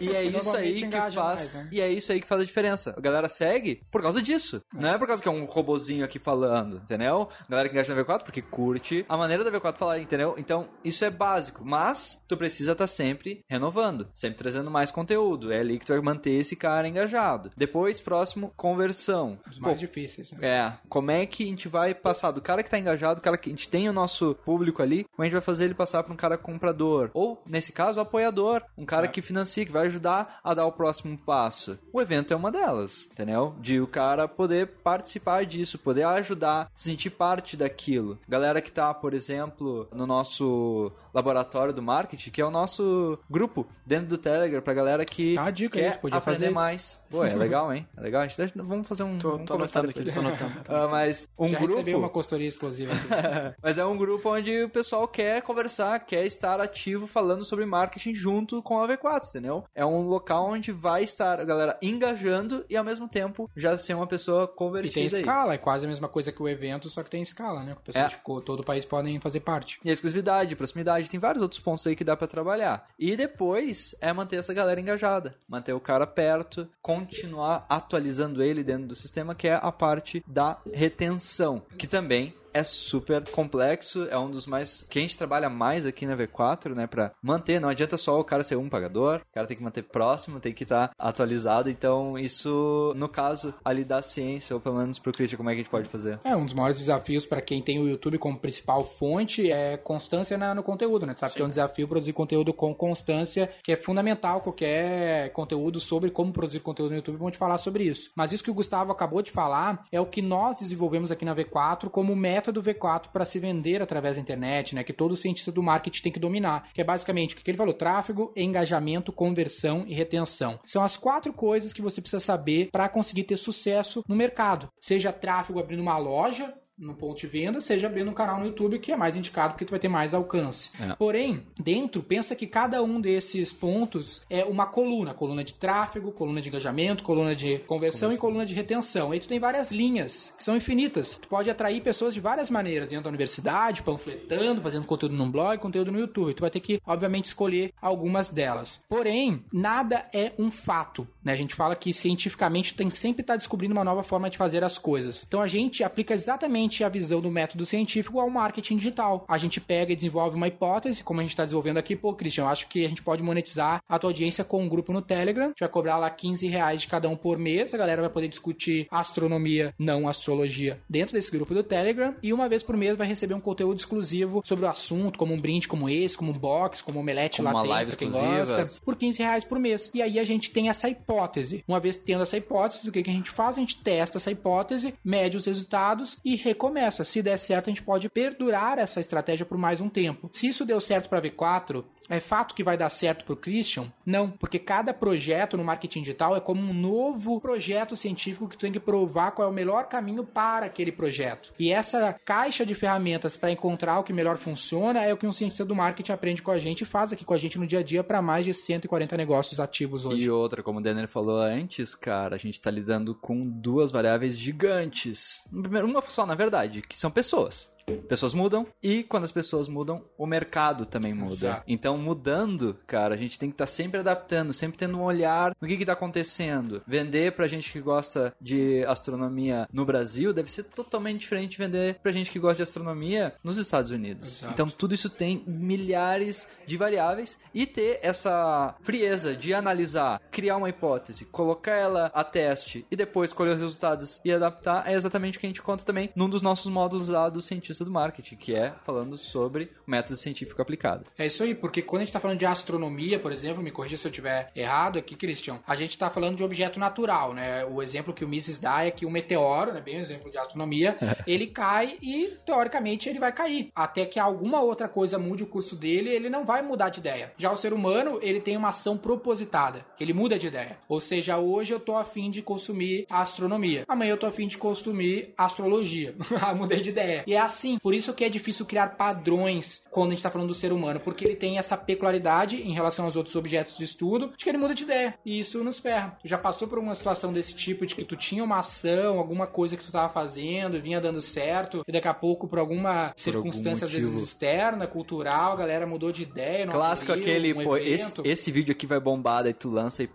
E é isso aí que faz. mais, né? E é isso aí que faz a diferença. A galera segue por causa disso. Não é por causa que é um robozinho aqui falando, entendeu? A galera que engaja na V4 porque curte a maneira da V4 falar, entendeu? Então, isso é básico. Mas tu precisa estar sempre renovando, sempre trazendo mais conteúdo. É ali que tu vai manter esse cara engajado. Depois, próximo, conversão. Os mais Pô, difíceis. Né? é, como é que a gente vai passar do cara que tá engajado, o cara que a gente tem o nosso público ali, como a gente vai fazer ele passar para um cara comprador? Ou, nesse caso, apoiador, um cara É. que financia, que vai ajudar a dar o próximo passo. O evento é uma delas, entendeu? De o cara poder participar disso, poder ajudar, se sentir parte daquilo. Galera que tá, por exemplo, no nosso laboratório do marketing, que é o nosso grupo dentro do Telegram, pra galera que uma dica aí, quer podia aprender fazer isso. mais. Pô, é legal, hein? É legal. A gente deixa- vamos fazer um, Tô, um tô anotando aqui, tô anotando. ah, mas um Já grupo. recebeu uma consultoria exclusiva aqui. Mas é um grupo onde o pessoal quer conversar, quer estar ativo falando sobre marketing junto com a V4, entendeu? É um local onde vai estar a galera engajando e ao mesmo tempo já ser uma pessoa E convertida tem aí. escala, é quase a mesma coisa que o evento, só que tem escala, né? Que pessoas É. de todo o país podem fazer parte. E a exclusividade, proximidade, tem vários outros pontos aí que dá pra trabalhar. E depois é manter essa galera engajada, manter o cara perto, continuar atualizando ele dentro do sistema, que é a parte da retenção, que também é super complexo, é um dos mais que a gente trabalha mais aqui na V4, né, Pra manter, não adianta só o cara ser um pagador, o cara tem que manter próximo, tem que estar atualizado, então isso no caso ali da ciência, ou pelo menos pro Christian, como é que a gente pode fazer? É, um dos maiores desafios para quem tem o YouTube como principal fonte é constância na- no conteúdo, né? Tu sabe que é um desafio produzir conteúdo com constância, que é fundamental qualquer conteúdo sobre como produzir conteúdo no YouTube, vamos te falar sobre isso. Mas isso que o Gustavo acabou de falar é o que nós desenvolvemos aqui na V4 como método V4 para se vender através da internet, né? Que todo cientista do marketing tem que dominar, que é basicamente o que ele falou: tráfego, engajamento, conversão e retenção. São as quatro coisas que você precisa saber para conseguir ter sucesso no mercado. Seja tráfego abrindo uma loja, no ponto de venda, seja abrindo um canal no YouTube, que é mais indicado porque tu vai ter mais alcance. É. Porém, dentro, pensa que cada um desses pontos é uma coluna. Coluna de tráfego, coluna de engajamento, coluna de conversão e coluna de retenção. Aí tu tem várias linhas, que são infinitas. Tu pode atrair pessoas de várias maneiras, dentro da universidade, panfletando, fazendo conteúdo num blog, conteúdo no YouTube. Tu vai ter que, obviamente, escolher algumas delas. Porém, nada é um fato. Né? A gente fala que cientificamente tem que sempre estar descobrindo uma nova forma de fazer as coisas. Então a gente aplica exatamente a visão do método científico ao marketing digital. A gente pega e desenvolve uma hipótese, como a gente está desenvolvendo aqui, pô, Christian, eu acho que a gente pode monetizar a tua audiência com um grupo no Telegram. A gente vai cobrar lá 15 reais de cada um por mês. A galera vai poder discutir astronomia, não astrologia, dentro desse grupo do Telegram. E uma vez por mês vai receber um conteúdo exclusivo sobre o assunto, como um brinde como esse, como um box, como um omelete Como uma latente, live quem gosta por 15 reais por mês. E aí a gente tem essa hipótese. Uma vez tendo essa hipótese, o que, que a gente faz? A gente testa essa hipótese, mede os resultados e recomeça. Se der certo, a gente pode perdurar essa estratégia por mais um tempo. Se isso deu certo para V4, é fato que vai dar certo para o Christian? Não, porque cada projeto no marketing digital é como um novo projeto científico que tu tem que provar qual é o melhor caminho para aquele projeto. E essa caixa de ferramentas para encontrar o que melhor funciona é o que um cientista do marketing aprende com a gente e faz aqui com a gente no dia a dia para mais de 140 negócios ativos hoje. E outra, como o Denner falou antes, cara, a gente tá lidando com duas variáveis gigantes. Uma só, na verdade, que são pessoas. Pessoas mudam e quando as pessoas mudam, o mercado também muda. Exato. Então, mudando, cara, a gente tem que estar sempre adaptando, sempre tendo um olhar no que que tá acontecendo. Vender pra gente que gosta de astronomia no Brasil deve ser totalmente diferente de vender pra gente que gosta de astronomia nos Estados Unidos. Exato. Então, tudo isso tem milhares de variáveis e ter essa frieza de analisar, criar uma hipótese, colocar ela a teste e depois colher os resultados e adaptar é exatamente o que a gente conta também num dos nossos módulos lá do cientista do marketing, que é falando sobre método científico aplicado. É isso aí, porque quando a gente tá falando de astronomia, por exemplo, me corrija se eu tiver errado aqui, Christian, a gente tá falando de objeto natural, né? O exemplo que o Mises dá é que o meteoro, né, bem um exemplo de astronomia, ele cai e, teoricamente, ele vai cair. Até que alguma outra coisa mude o curso dele, ele não vai mudar de ideia. Já o ser humano, ele tem uma ação propositada, ele muda de ideia. Ou seja, hoje eu tô afim de consumir astronomia, amanhã eu tô afim de consumir astrologia. Ah, Mudei de ideia. E é assim, por isso que é difícil criar padrões quando a gente tá falando do ser humano, porque ele tem essa peculiaridade em relação aos outros objetos de estudo, de que ele muda de ideia. E isso nos ferra. Tu já passou por uma situação desse tipo, de que tu tinha uma ação, alguma coisa que tu tava fazendo, vinha dando certo, e daqui a pouco, por alguma circunstância, às vezes externa, cultural, a galera mudou de ideia. não Clássico aderiu, aquele, um pô, esse, esse vídeo aqui vai bombar, daí tu lança e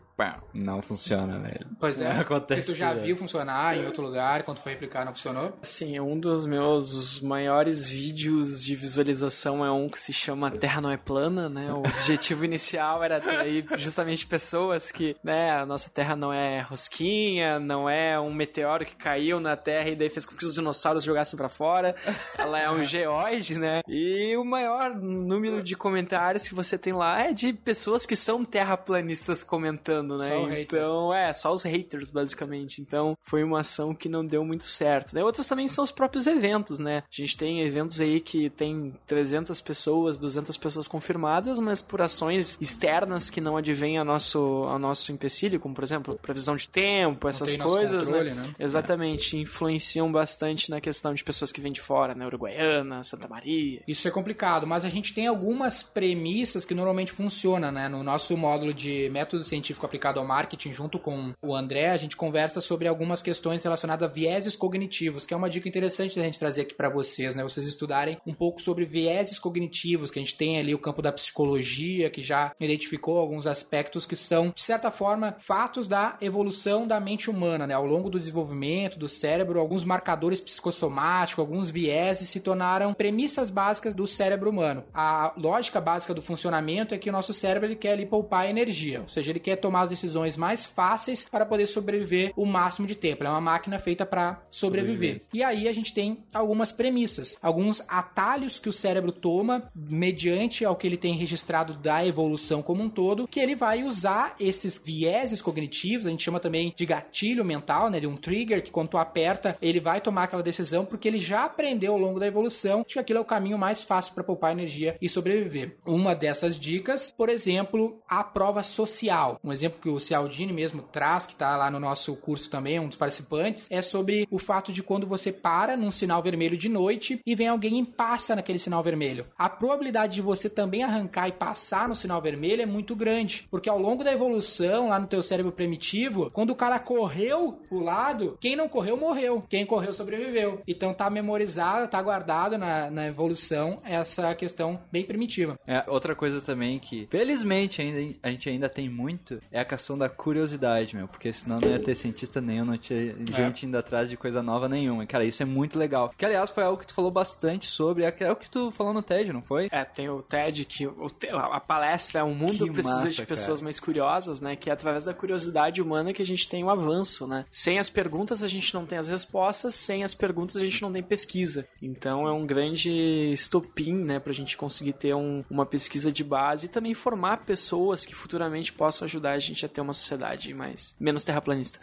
não funciona, velho. Pois é, acontece. que tu já direto. viu funcionar em outro lugar, quando foi replicar não funcionou. Sim, um dos meus os maiores vídeos de visualização é um que se chama Terra não é plana, né? O objetivo inicial era atrair justamente pessoas que, né, a nossa Terra não é rosquinha, não é um meteoro que caiu na Terra e daí fez com que os dinossauros jogassem pra fora. Ela é um geoide, né? E o maior número de comentários que você tem lá é de pessoas que são terraplanistas comentando, né? Só o hater. Então, é, só os haters, basicamente. Então, foi uma ação que não deu muito certo. Né? Outros também são os próprios eventos, né? A gente tem eventos aí que tem 300 pessoas, 200 pessoas confirmadas, mas por ações externas que não advêm a nosso, a nosso empecilho, como, por exemplo, previsão de tempo, essas coisas, controle, né? né? Exatamente, influenciam bastante na questão de pessoas que vêm de fora, né? Uruguaiana, Santa Maria. Isso é complicado, mas a gente tem algumas premissas que normalmente funcionam, né? No nosso módulo de método científico aplicado ao marketing, junto com o André, a gente conversa sobre algumas questões relacionadas a vieses cognitivos, que é uma dica interessante da gente trazer aqui para vocês, né? Vocês estudarem um pouco sobre vieses cognitivos, que a gente tem ali o campo da psicologia, que já identificou alguns aspectos que são, de certa forma, fatos da evolução da mente humana, né? Ao longo do desenvolvimento do cérebro, alguns marcadores psicossomáticos, alguns vieses se tornaram premissas básicas do cérebro humano. A lógica básica do funcionamento é que o nosso cérebro ele quer ali poupar energia, ou seja, ele quer tomar as decisões mais fáceis para poder sobreviver o máximo de tempo. Ele é uma máquina feita para sobreviver. E aí a gente tem algumas premissas, alguns atalhos que o cérebro toma mediante ao que ele tem registrado da evolução como um todo, que ele vai usar esses vieses cognitivos, a gente chama também de gatilho mental, né, de um trigger que quando tu aperta, ele vai tomar aquela decisão porque ele já aprendeu ao longo da evolução de que aquilo é o caminho mais fácil para poupar energia e sobreviver. Uma dessas dicas, por exemplo, a prova social. Um exemplo exemplo que o Cialdini mesmo traz, que está lá no nosso curso também, um dos participantes, é sobre o fato de quando você para num sinal vermelho de noite e vem alguém e passa naquele sinal vermelho. A probabilidade de você também arrancar e passar no sinal vermelho é muito grande, porque ao longo da evolução, lá no teu cérebro primitivo, quando o cara correu pro lado, quem não correu morreu, quem correu sobreviveu. Então tá memorizado, tá guardado na, na evolução essa questão bem primitiva. É, outra coisa também que, felizmente, ainda, a gente ainda tem muito é a da curiosidade, meu. Porque senão não ia ter cientista nenhum, não tinha gente indo atrás de coisa nova nenhuma. Cara, isso é muito legal. Que, aliás, foi algo que tu falou bastante sobre. É, é o que tu falou no TED, não foi? É, tem o TED, que o a palestra é um mundo Que precisa massa, de pessoas cara. mais curiosas, né? Que é através da curiosidade humana que a gente tem o avanço, né? Sem as perguntas a gente não tem as respostas, sem as perguntas a gente não tem pesquisa. Então é um grande estopim, né? Pra gente conseguir ter um- uma pesquisa de base e também formar pessoas que futuramente possam ajudar a gente a ter uma sociedade mais menos terraplanista.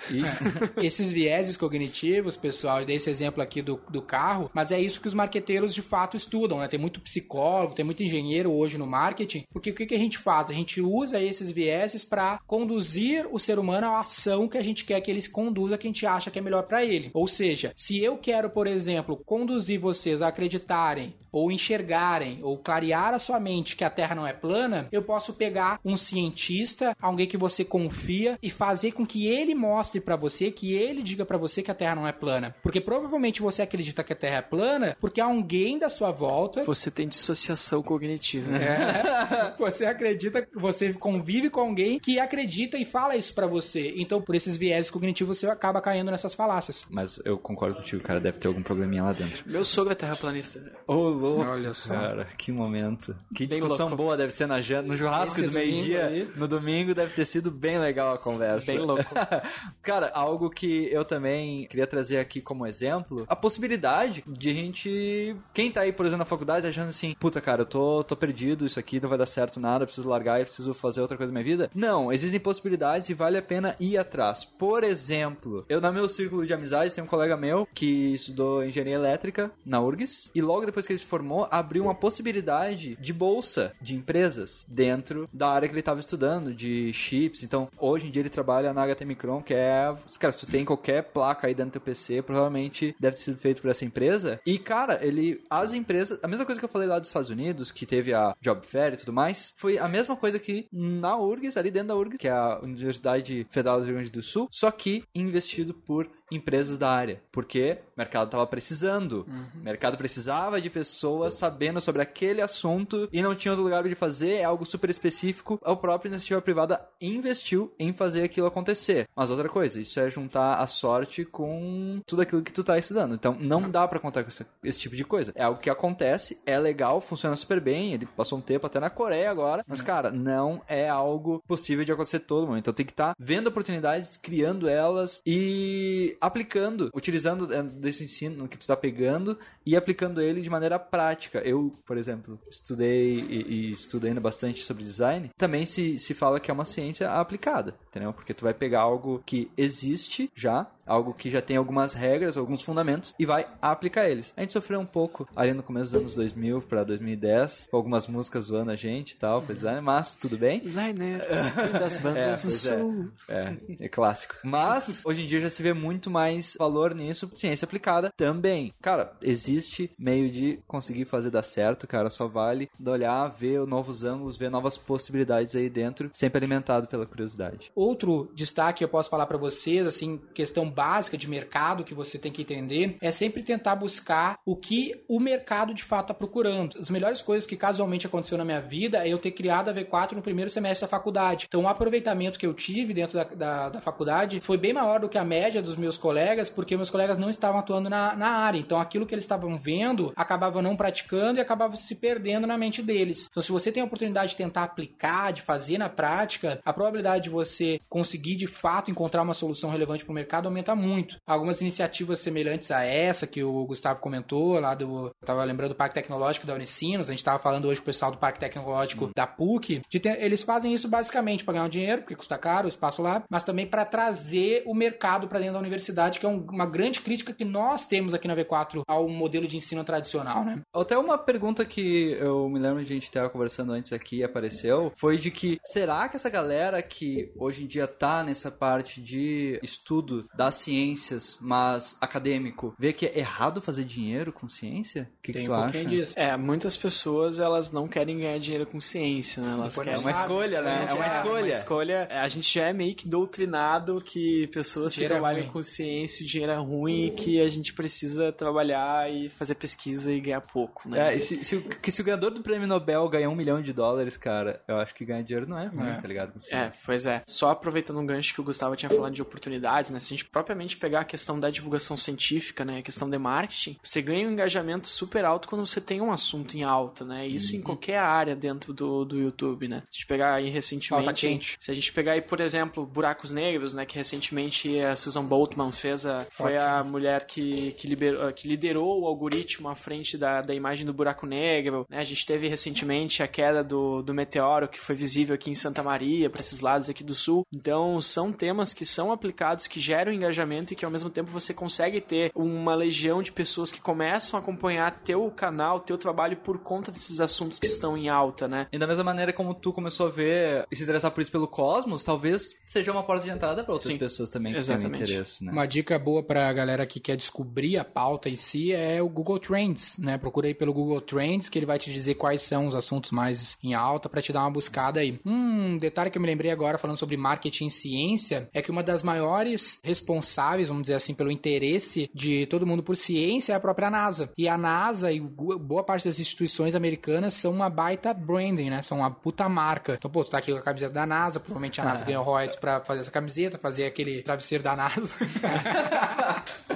Esses vieses cognitivos, pessoal, eu dei esse exemplo aqui do, do carro, mas é isso que os marqueteiros de fato estudam, né? Tem muito psicólogo, tem muito engenheiro hoje no marketing, porque o que, que a gente faz? A gente usa esses vieses para conduzir o ser humano à ação que a gente quer que ele conduza, que a gente acha que é melhor para ele. Ou seja, se eu quero, por exemplo, conduzir vocês a acreditarem ou enxergarem ou clarear a sua mente que a Terra não é plana, eu posso pegar um cientista, alguém que você confia e fazer com que ele mostre pra você, que ele diga pra você que a Terra não é plana. Porque provavelmente você acredita que a Terra é plana porque alguém da sua volta Você tem dissociação cognitiva. né? é, você acredita, você convive com alguém que acredita e fala isso pra você. Então, por esses viés cognitivos, você acaba caindo nessas falácias. Mas eu concordo contigo, cara. Deve ter algum probleminha lá dentro. Meu sogro é terraplanista. Ô, louco. Olha só. Cara, que momento. Que Bem discussão louco. boa deve ser na jan- no churrasco Esse do meio-dia. No domingo deve ter sido bem legal a conversa. Bem louco. Cara, algo que eu também queria trazer aqui como exemplo, a possibilidade de a gente. Quem tá aí, por exemplo, na faculdade, tá achando assim, puta, cara, eu tô, tô perdido, isso aqui não vai dar certo nada, preciso largar e preciso fazer outra coisa na minha vida. Não, existem possibilidades e vale a pena ir atrás. Por exemplo, eu, no meu círculo de amizades, tem um colega meu que estudou engenharia elétrica na URGS e logo depois que ele se formou, abriu uma possibilidade de bolsa de empresas dentro da área que ele estava estudando, de chips. Então, hoje em dia ele trabalha na HT Micron, que é. Cara, se tu tem qualquer placa aí dentro do teu PC, provavelmente deve ter sido feito por essa empresa. E, cara, ele. As empresas. A mesma coisa que eu falei lá dos Estados Unidos, que teve a Job Fair e tudo mais, foi a mesma coisa que na URGS, ali dentro da URGS, que é a Universidade Federal do Rio Grande do Sul, só que investido por empresas da área, porque o mercado tava precisando. O mercado precisava de pessoas sabendo sobre aquele assunto e não tinha outro lugar de fazer, é algo super específico. A própria iniciativa privada investiu em fazer aquilo acontecer. Mas outra coisa, isso é juntar a sorte com tudo aquilo que tu tá estudando. Então não dá pra contar com essa- esse tipo de coisa. É algo que acontece, é legal, funciona super bem. Ele passou um tempo até na Coreia agora, mas cara, não é algo possível de acontecer todo mundo. Então tem que estar vendo oportunidades, criando elas e aplicando, utilizando é, desse ensino que tu tá pegando e aplicando ele de maneira prática. Eu, por exemplo, estudei e, e estudo bastante sobre design. Também se, se fala que é uma ciência aplicada, entendeu? Porque tu vai pegar algo que existe já, algo que já tem algumas regras, alguns fundamentos e vai aplicar eles. A gente sofreu um pouco ali no começo dos anos 2000 para 2010, com algumas músicas zoando a gente e tal, pois é, mas tudo bem. Designer das É, bandas do pois é. sul. É, é clássico. Mas, hoje em dia já se vê muito mais valor nisso, ciência aplicada também. Cara, existe meio de conseguir fazer dar certo, cara, só vale olhar, ver novos ângulos, ver novas possibilidades aí dentro, sempre alimentado pela curiosidade. Outro destaque que eu posso falar para vocês, assim, questão básica de mercado que você tem que entender, é sempre tentar buscar o que o mercado de fato está procurando. As melhores coisas que casualmente aconteceu na minha vida é eu ter criado a V4 no primeiro semestre da faculdade. Então, o aproveitamento que eu tive dentro da, da, da faculdade foi bem maior do que a média dos meus colegas, porque meus colegas não estavam atuando na, na área. Então, aquilo que eles estavam vendo acabava não praticando e acabava se perdendo na mente deles. Então, se você tem a oportunidade de tentar aplicar, de fazer na prática, a probabilidade de você conseguir de fato encontrar uma solução relevante para o mercado aumenta aumenta muito. Algumas iniciativas semelhantes a essa que o Gustavo comentou, lá do. Eu tava lembrando do Parque Tecnológico da Unicinos, a gente tava falando hoje com o pessoal do Parque Tecnológico da PUC, ter- eles fazem isso basicamente para ganhar um dinheiro, porque custa caro o espaço lá, mas também para trazer o mercado para dentro da universidade, que é um- uma grande crítica que nós temos aqui na V4 ao modelo de ensino tradicional, né? Até uma pergunta que eu me lembro de a gente estar conversando antes aqui e apareceu foi de que será que essa galera que hoje em dia tá nessa parte de estudo das ciências, mas acadêmico, vê que é errado fazer dinheiro com ciência? O que, que tu um acha? pouquinho disso. É, muitas pessoas elas não querem ganhar dinheiro com ciência, né? Elas Depois querem É uma escolha, né? É uma É, escolha. escolha. É, A gente já é meio que doutrinado que pessoas que é trabalham ruim. com ciência, o dinheiro é ruim e que a gente precisa trabalhar e fazer pesquisa e ganhar pouco, né? É, e se, se o- que se o ganhador do prêmio Nobel ganhar um milhão de dólares, cara, eu acho que ganhar dinheiro não é ruim, É. tá ligado? Com É, ciência. pois é. Só aproveitando um gancho que o Gustavo tinha falado de oportunidades, né? Se a gente propriamente pegar a questão da divulgação científica, né? A questão de marketing, você ganha um engajamento super alto quando você tem um assunto em alta, né? Isso em qualquer área dentro do, do YouTube, né? Se a gente pegar aí recentemente... Pauta quente. Se a gente pegar aí, por exemplo, Buracos Negros, né? Que recentemente a Susan Boltman fez a... Foi a mulher que, que, liberou, que liderou o algoritmo à frente da, da imagem do buraco negro, né? A gente teve recentemente a queda do, do meteoro que foi visível aqui em Santa Maria, para esses lados aqui do sul. Então, são temas que são aplicados, que geram engajamento e que ao mesmo tempo você consegue ter uma legião de pessoas que começam a acompanhar teu canal, teu trabalho por conta desses assuntos que estão em alta, né? E da mesma maneira como tu começou a ver e se interessar por isso pelo Cosmos, talvez seja uma porta de entrada para outras Sim, pessoas também que exatamente. tenham interesse, né? Uma dica boa pra galera que quer descobrir a pauta em si é o Google Trends, né? Procura aí pelo Google Trends que ele vai te dizer quais são os assuntos mais em alta pra te dar uma buscada aí. Um detalhe que eu me lembrei agora falando sobre marketing e ciência é que uma das maiores responsáveis, vamos dizer assim, pelo interesse de todo mundo por ciência é a própria NASA. E a NASA e boa parte das instituições americanas são uma baita branding, né? São uma puta marca. Então, pô, tu tá aqui com a camiseta da NASA, provavelmente a NASA ganhou royalties pra fazer essa camiseta, fazer aquele travesseiro da NASA.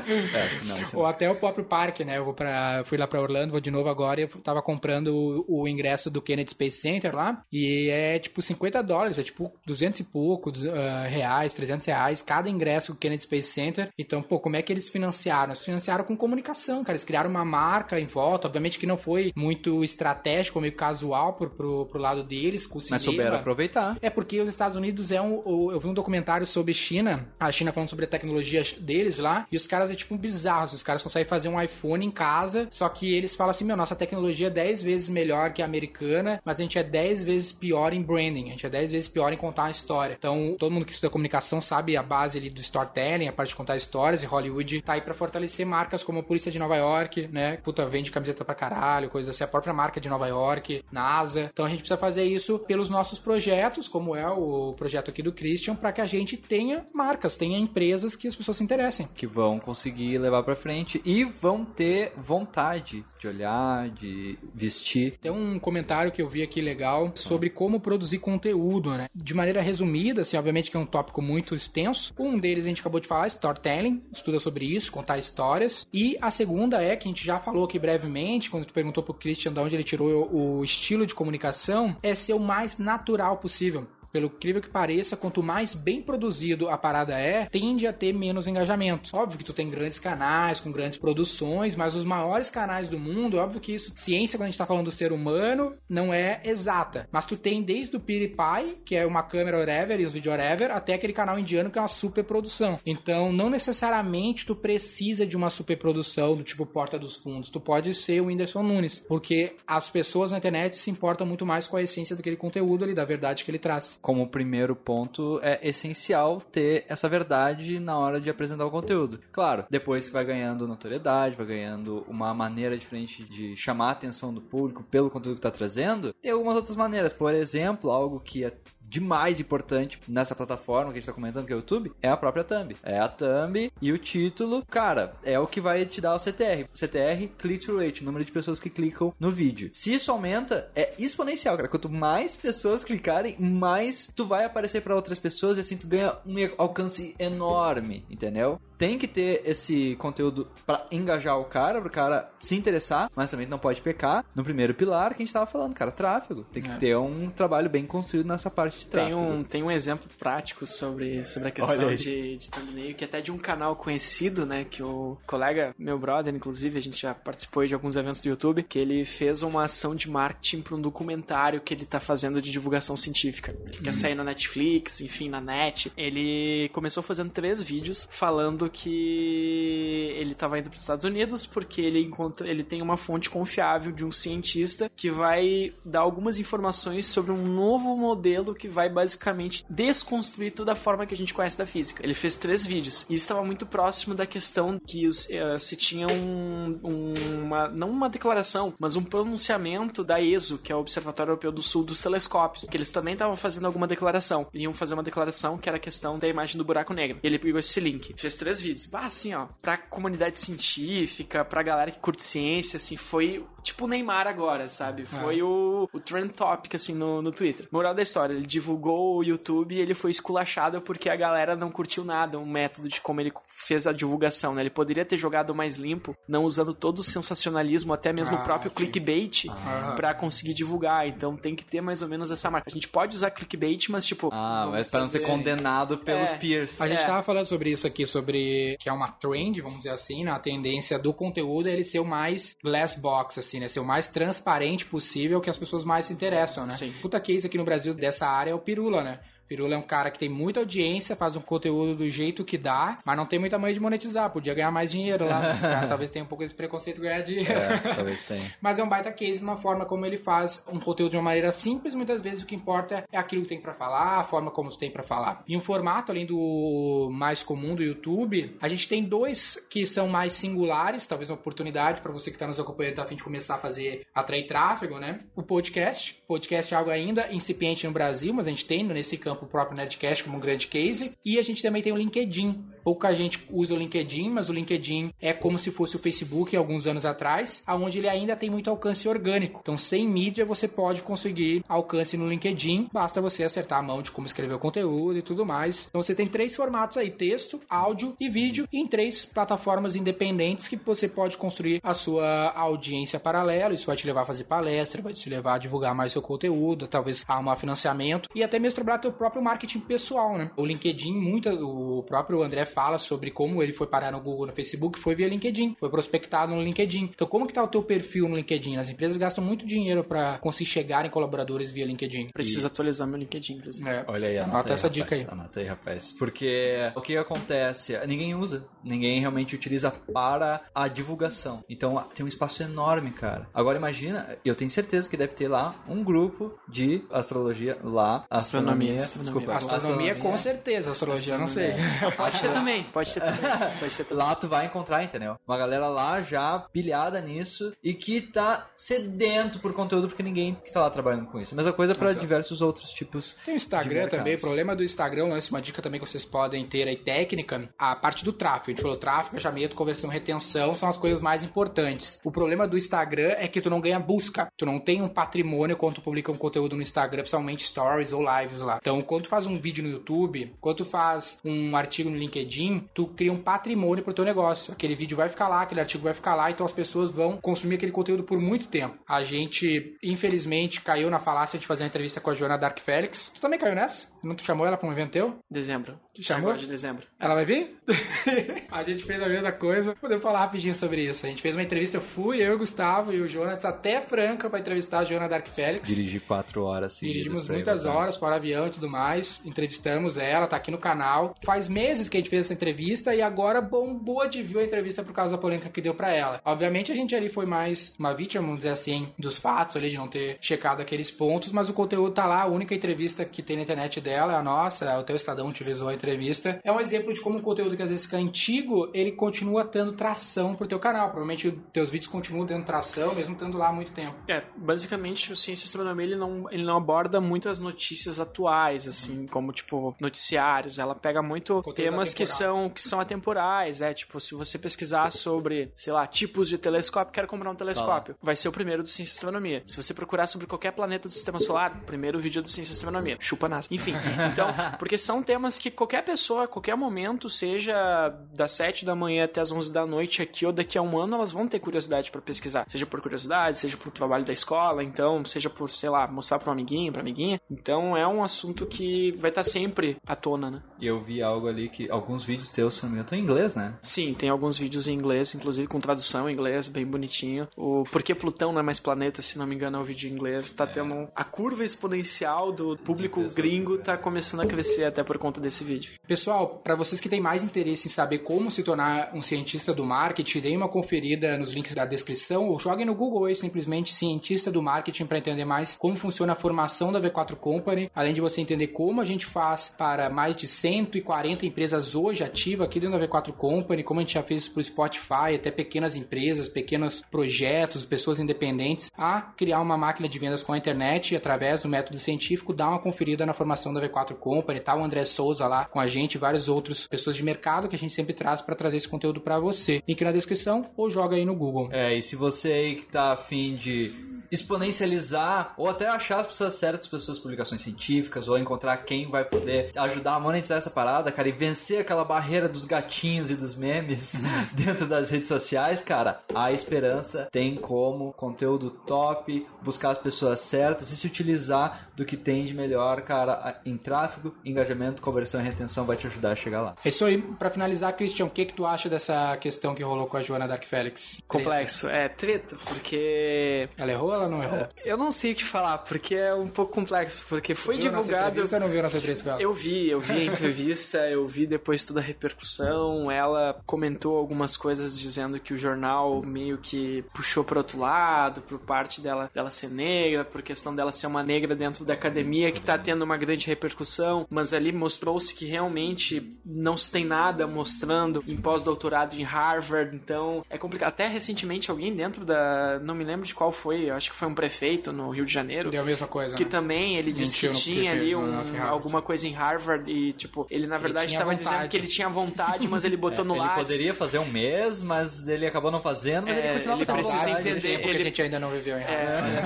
É, não, isso Ou até o próprio parque, né? Eu vou pra, fui lá pra Orlando, vou de novo agora e eu tava comprando o, o ingresso do Kennedy Space Center lá. E é tipo 50 dólares, é tipo 200 e pouco ah, reais, 300 reais cada ingresso do Kennedy Space Center. Então, pô, como é que eles financiaram? Eles financiaram com comunicação, cara. Eles criaram uma marca em volta. Obviamente que não foi muito estratégico, meio casual pro, pro, pro lado deles, com o Mas cinema. souberam aproveitar. É porque os Estados Unidos é um. Eu vi um documentário sobre China, a China falando sobre a tecnologia deles lá, e os caras é tipo bizarros. Os caras conseguem fazer um iPhone em casa, só que eles falam assim: meu, nossa tecnologia é 10 vezes melhor que a americana, mas a gente é 10 vezes pior em branding, a gente é 10 vezes pior em contar uma história. Então, todo mundo que estuda comunicação sabe a base ali do storytelling, a parte de contar histórias, e Hollywood tá aí pra fortalecer marcas como a Polícia de Nova York, né? Puta, vende camiseta pra caralho, coisa assim, a própria marca de Nova York, NASA. Então a gente precisa fazer isso pelos nossos projetos, como é o projeto aqui do Christian, para que a gente tenha marcas, tenha empresas que as pessoas se interessem. que vão conseguir levar pra frente e vão ter vontade de olhar, de vestir. Tem um comentário que eu vi aqui legal sobre como produzir conteúdo, né? De maneira resumida, assim, obviamente que é um tópico muito extenso. Um deles a gente acabou de falar, storytelling, estuda sobre isso, contar histórias. E a segunda é, que a gente já falou aqui brevemente, quando tu perguntou pro Christian de onde ele tirou o estilo de comunicação, é ser o mais natural possível. Pelo incrível que pareça, quanto mais bem produzido a parada é, tende a ter menos engajamento. Óbvio que tu tem grandes canais, com grandes produções, mas os maiores canais do mundo, óbvio que isso, ciência, quando a gente tá falando do ser humano, não é exata. Mas tu tem desde o PewDiePie, que é uma câmera whatever e os vídeos whatever, até aquele canal indiano que é uma super produção. Então, não necessariamente tu precisa de uma super produção do tipo Porta dos Fundos. Tu pode ser o Whindersson Nunes, porque as pessoas na internet se importam muito mais com a essência daquele conteúdo ali, da verdade que ele traz. Como primeiro ponto, é essencial ter essa verdade na hora de apresentar o conteúdo. Claro, depois que vai ganhando notoriedade, vai ganhando uma maneira diferente de chamar a atenção do público pelo conteúdo que está trazendo, tem algumas outras maneiras. Por exemplo, algo que é demais importante nessa plataforma que a gente tá comentando, que é o YouTube, é a própria thumb. É a thumb e o título, cara, é o que vai te dar o CTR. CTR, click-through rate, número de pessoas que clicam no vídeo. Se isso aumenta, é exponencial, cara. Quanto mais pessoas clicarem, mais tu vai aparecer para outras pessoas e assim tu ganha um alcance enorme, entendeu? Tem que ter esse conteúdo pra engajar o cara, pro cara se interessar, mas também não pode pecar no primeiro pilar que a gente tava falando, cara, tráfego. Tem que É. ter um trabalho bem construído nessa parte de Tem tráfego. um, tem um exemplo prático sobre, sobre a questão de, de thumbnail, que é até de um canal conhecido, né? Que o colega, meu brother, inclusive, a gente já participou de alguns eventos do YouTube, que ele fez uma ação de marketing para um documentário que ele tá fazendo de divulgação científica. Ele Hum. quer sair na Netflix, enfim, na net. Ele começou fazendo três vídeos falando que ele tava indo para os Estados Unidos porque ele encontra, ele tem uma fonte confiável de um cientista que vai dar algumas informações sobre um novo modelo que vai basicamente desconstruir toda a forma que a gente conhece da física. Ele fez três vídeos e estava muito próximo da questão que eh, se tinha um, um- uma não uma declaração, mas um pronunciamento da ESO, que é o Observatório Europeu do Sul dos Telescópios, que eles também estavam fazendo alguma declaração. Iam fazer uma declaração que era a questão da imagem do buraco negro. Ele pegou esse link, fez três vídeos. Bah, assim, ó, pra comunidade científica, pra galera que curte ciência, assim, foi tipo o Neymar agora, sabe? Foi o, o trend topic, assim, no, no Twitter. Moral da história, ele divulgou o YouTube e ele foi esculachado porque a galera não curtiu nada, o método de como ele fez a divulgação, né? Ele poderia ter jogado mais limpo, não usando todo o sensacionalismo, até mesmo Ah, o próprio sim. clickbait, Ah. pra conseguir divulgar. Então tem que ter mais ou menos essa marca. A gente pode usar clickbait, mas tipo... Ah, mas pra não ser condenado pelos É. peers. A gente É. tava falando sobre isso aqui, sobre que é uma trend, vamos dizer assim, né? A tendência do conteúdo é ele ser o mais glass box, assim, né? Ser o mais transparente possível que as pessoas mais se interessam, né? Sim. Puta case aqui no Brasil dessa área é o Pirula, né? Pirula é um cara que tem muita audiência, faz um conteúdo do jeito que dá, mas não tem muita mãe de monetizar. Podia ganhar mais dinheiro lá. Esse cara talvez tenha um pouco desse preconceito de ganhar dinheiro. É, talvez tenha. Mas é um baita case numa forma como ele faz um conteúdo de uma maneira simples. Muitas vezes o que importa é aquilo que tem pra falar, a forma como tem pra falar. E um formato, além do mais comum do YouTube, a gente tem dois que são mais singulares, talvez uma oportunidade pra você que tá nos acompanhando, tá a fim de começar a fazer, atrair tráfego, né? O podcast. Podcast é algo ainda incipiente no Brasil, mas a gente tem nesse campo o próprio Nerdcast como um grande case. E a gente também tem o LinkedIn. Pouca gente usa o LinkedIn, mas o LinkedIn é como se fosse o Facebook alguns anos atrás, aonde ele ainda tem muito alcance orgânico. Então, sem mídia, você pode conseguir alcance no LinkedIn, basta você acertar a mão de como escrever o conteúdo e tudo mais. Então, você tem três formatos aí: texto, áudio e vídeo, em três plataformas independentes que você pode construir a sua audiência paralela. Isso vai te levar a fazer palestra, vai te levar a divulgar mais seu conteúdo, talvez arrumar financiamento e até mesmo trabalhar teu próprio marketing pessoal, né? O LinkedIn, muita, o próprio André fala sobre como ele foi parar no Google, no Facebook, foi via LinkedIn, foi prospectado no LinkedIn. Então, como que tá o teu perfil no LinkedIn? As empresas gastam muito dinheiro para conseguir chegar em colaboradores via LinkedIn. Preciso atualizar meu LinkedIn, inclusive. É. Olha aí, Anota anota, essa aí, dica rapaz, aí. Anota aí, rapaz. Porque o que acontece? Ninguém usa. Ninguém realmente utiliza para a divulgação. Então tem um espaço enorme, cara. Agora imagina, eu tenho certeza que deve ter lá um grupo de astrologia lá. Astronomia, Astronomia. astronomia. Desculpa. Astronomia, com certeza, astrologia, eu não sei. Pode ter também, pode ter também. Pode ter também. Lá tu vai encontrar, entendeu? Uma galera lá já pilhada nisso e que tá sedento por conteúdo porque ninguém que tá lá trabalhando com isso. Mesma coisa para diversos outros tipos. Tem o Instagram também, o problema do Instagram, lance, uma dica também que vocês podem ter aí, técnica, a parte do tráfego. A gente falou tráfego, fechamento, conversão, retenção, são as coisas mais importantes. O problema do Instagram é que tu não ganha busca. Tu não tem um patrimônio quando tu publica um conteúdo no Instagram, principalmente stories ou lives lá. Então, quando tu faz um vídeo no YouTube, quando tu faz um artigo no LinkedIn, tu cria um patrimônio pro teu negócio. Aquele vídeo vai ficar lá, aquele artigo vai ficar lá, então as pessoas vão consumir aquele conteúdo por muito tempo. A gente, infelizmente, caiu na falácia de fazer uma entrevista com a Joana Dark Félix. Tu também caiu nessa? Não tu chamou ela pra um evento teu? Dezembro. Chamou? Agora de dezembro. Ela vai vir? a gente fez a mesma coisa. Podemos falar rapidinho sobre isso. A gente fez uma entrevista, eu fui, eu, o Gustavo e o Jonas até Franca pra entrevistar a Joana Dark Félix. Dirigir quatro horas seguidas Dirigimos muitas cá. horas fora avião e tudo mais. Entrevistamos ela, tá aqui no canal. Faz meses que a gente fez essa entrevista e agora bombou de view a entrevista por causa da polêmica que deu pra ela. Obviamente a gente ali foi mais uma vítima, vamos dizer assim, dos fatos ali de não ter checado aqueles pontos, mas o conteúdo tá lá. A única entrevista que tem na internet dela é a nossa. O teu Estadão utilizou a entrevista. É um exemplo de como um conteúdo que às vezes fica antigo, ele continua tendo tração pro teu canal. Provavelmente teus vídeos continuam tendo tração, mesmo estando lá há muito tempo. É, basicamente o Ciência e Astronomia ele não, ele não aborda muito as notícias atuais, assim, como tipo noticiários. Ela pega muito Conteúdo temas que são, que são atemporais. É, tipo, se você pesquisar sobre, sei lá, tipos de telescópio, quero comprar um telescópio, vai ser o primeiro do Ciência e Astronomia. Se você procurar sobre qualquer planeta do sistema solar, primeiro vídeo do Ciência e Astronomia. Chupa NASA. Enfim, Então, porque são temas que qualquer pessoa, a qualquer momento, seja das 7 da manhã até as 11 da noite aqui ou daqui a um ano, elas vão ter curiosidade para pesquisar. Seja por curiosidade, seja por trabalho da escola, então, seja por, sei lá, mostrar para um amiguinho, para amiguinha. Então, é um assunto que vai estar sempre à tona, né? E eu vi algo ali que alguns vídeos teus, se não me engano, estão em inglês, né? Sim, tem alguns vídeos em inglês, inclusive com tradução em inglês, bem bonitinho. O Por que Plutão não é mais planeta, se não me engano, é o vídeo em inglês. Tá tendo a curva exponencial do público gringo tá começando a crescer até por conta desse vídeo. Pessoal, para vocês que têm mais interesse em saber como se tornar um cientista do marketing, deem uma conferida nos links da descrição ou joguem no Google aí simplesmente cientista do marketing para entender mais como funciona a formação da V4 Company, além de você entender como a gente faz para mais de 140 empresas hoje ativas aqui dentro da V4 Company, como a gente já fez para o Spotify, até pequenas empresas, pequenos projetos, pessoas independentes, a criar uma máquina de vendas com a internet através do método científico, dá uma conferida na formação da V4 Company, tá o André Souza lá com a gente, vários outros pessoas de mercado que a gente sempre traz para trazer esse conteúdo para você. Link na descrição ou joga aí no Google. É, e se você aí que tá afim de exponencializar ou até achar as pessoas certas para suas publicações científicas ou encontrar quem vai poder ajudar a monetizar essa parada, cara, e vencer aquela barreira dos gatinhos e dos memes dentro das redes sociais, cara, a esperança tem como conteúdo top, buscar as pessoas certas e se utilizar do que tem de melhor, cara, em tráfego, engajamento, conversão e retenção vai te ajudar a chegar lá. É isso aí. Para finalizar, Christian, o que que tu acha dessa questão que rolou com a Joana Dark Félix? Complexo, é treta, porque Ela errou ou ela não errou? eu não sei o que falar, porque é um pouco complexo, porque foi Viu divulgado entrevista ou não viu nossa entrevista com ela? Eu vi, eu vi a entrevista, eu vi depois toda a repercussão. Ela comentou algumas coisas dizendo que o jornal meio que puxou pro outro lado, por parte dela, dela ser negra, por questão dela ser uma negra dentro da academia, que tá tendo uma grande repercussão. Mas ali mostrou-se que realmente não se tem nada mostrando em pós-doutorado em Harvard, então é complicado. Até recentemente alguém dentro da. Não me lembro de qual foi, eu acho que foi um prefeito no Rio de Janeiro. Deu a mesma coisa, Que né? também ele disse que Mentiu no tinha ali um- Harvard. alguma coisa em Harvard e, tipo, ele na verdade estava dizendo que ele tinha vontade, mas ele botou no ele Lattes. poderia fazer um mês, mas ele acabou não fazendo, mas É, ele continuava ele precisa entender, do tempo que ele- a gente ainda não viveu em Harvard. É,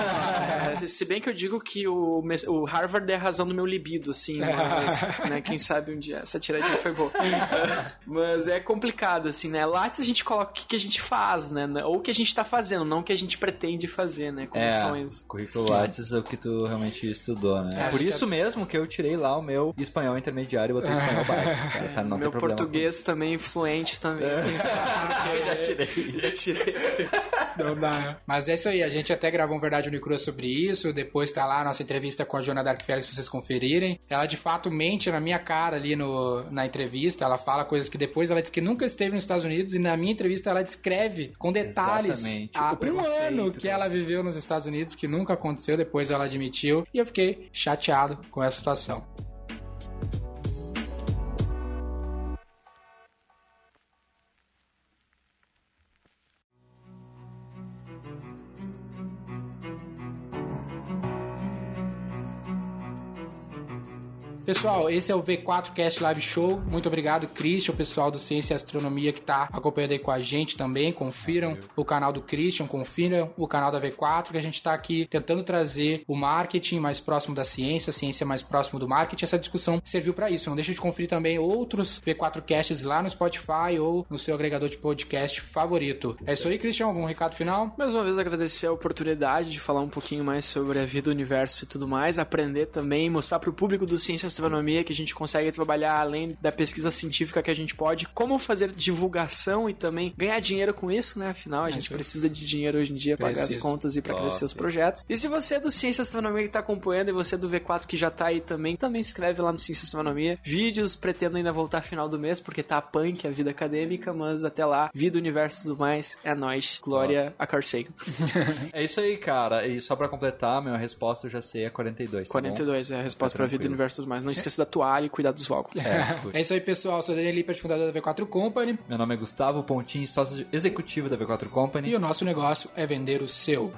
se bem que eu digo que o, o Harvard é a razão do meu libido, assim, mas, né, quem sabe um dia, essa tiradinha foi boa. mas é complicado, assim, né, Lattes a gente coloca o que, que a gente faz, né, ou o que a gente tá fazendo, não o que a gente pretende fazer, né, como É, sonhos. currículo Lattes é o que tu realmente estudou, né? É, Por isso mesmo que eu tirei lá o meu espanhol intermediário e botei espanhol básico, cara, pra não Meu português também fluente também. já tirei. Já tirei. Não dá. Mas é isso aí, a gente até gravou um Verdade Unicrua sobre isso, depois tá lá a nossa entrevista com a Joana Dark Félix pra vocês conferirem. Ela de fato mente na minha cara ali no, na entrevista, ela fala coisas que depois ela diz que nunca esteve nos Estados Unidos e na minha entrevista ela descreve com detalhes Exatamente. há O um ano que ela né? viveu nos Estados Unidos, que nunca aconteceu, depois ela admitiu, e eu fiquei chateado com essa situação. Pessoal, esse é o V4 Cast Live Show. Muito obrigado, Christian, o pessoal do Ciência e Astronomia que tá acompanhando aí com a gente também. Confiram o canal do Christian, confiram o canal da V4, que a gente tá aqui tentando trazer o marketing mais próximo da ciência, a ciência mais próximo do marketing. Essa discussão serviu para isso. Não deixa de conferir também outros V4 Casts lá no Spotify ou no seu agregador de podcast favorito. É isso aí, Christian. Algum recado final? Mais uma vez agradecer a oportunidade de falar um pouquinho mais sobre a vida, o universo e tudo mais, aprender também, mostrar para o público do Ciência e Astronomia que a gente consegue trabalhar além da pesquisa científica que a gente pode, como fazer divulgação e também ganhar dinheiro com isso, né? Afinal, a gente Acho- precisa de dinheiro hoje em dia para pagar as contas e para crescer os projetos. E se você é do Ciência e Astronomia que tá acompanhando e você é do V4 que já tá aí também, também se inscreve lá no Ciência e Astronomia. Vídeos, pretendo ainda voltar final do mês, porque tá punk a vida acadêmica, mas até lá, vida, universo e tudo mais, é nóis. Glória a Carl Sagan. É isso aí, cara. E só pra completar, minha resposta eu já sei é 42, tá bom? 42 é a resposta pra vida, tranquilo. universo e tudo mais. Não esqueça da toalha e cuidar dos óculos. É. É isso aí, pessoal. Sou Daniel Lippert, fundador da V4 Company. Meu nome é Gustavo Pontinho, sócio executivo da V4 Company. E o nosso negócio é vender o seu.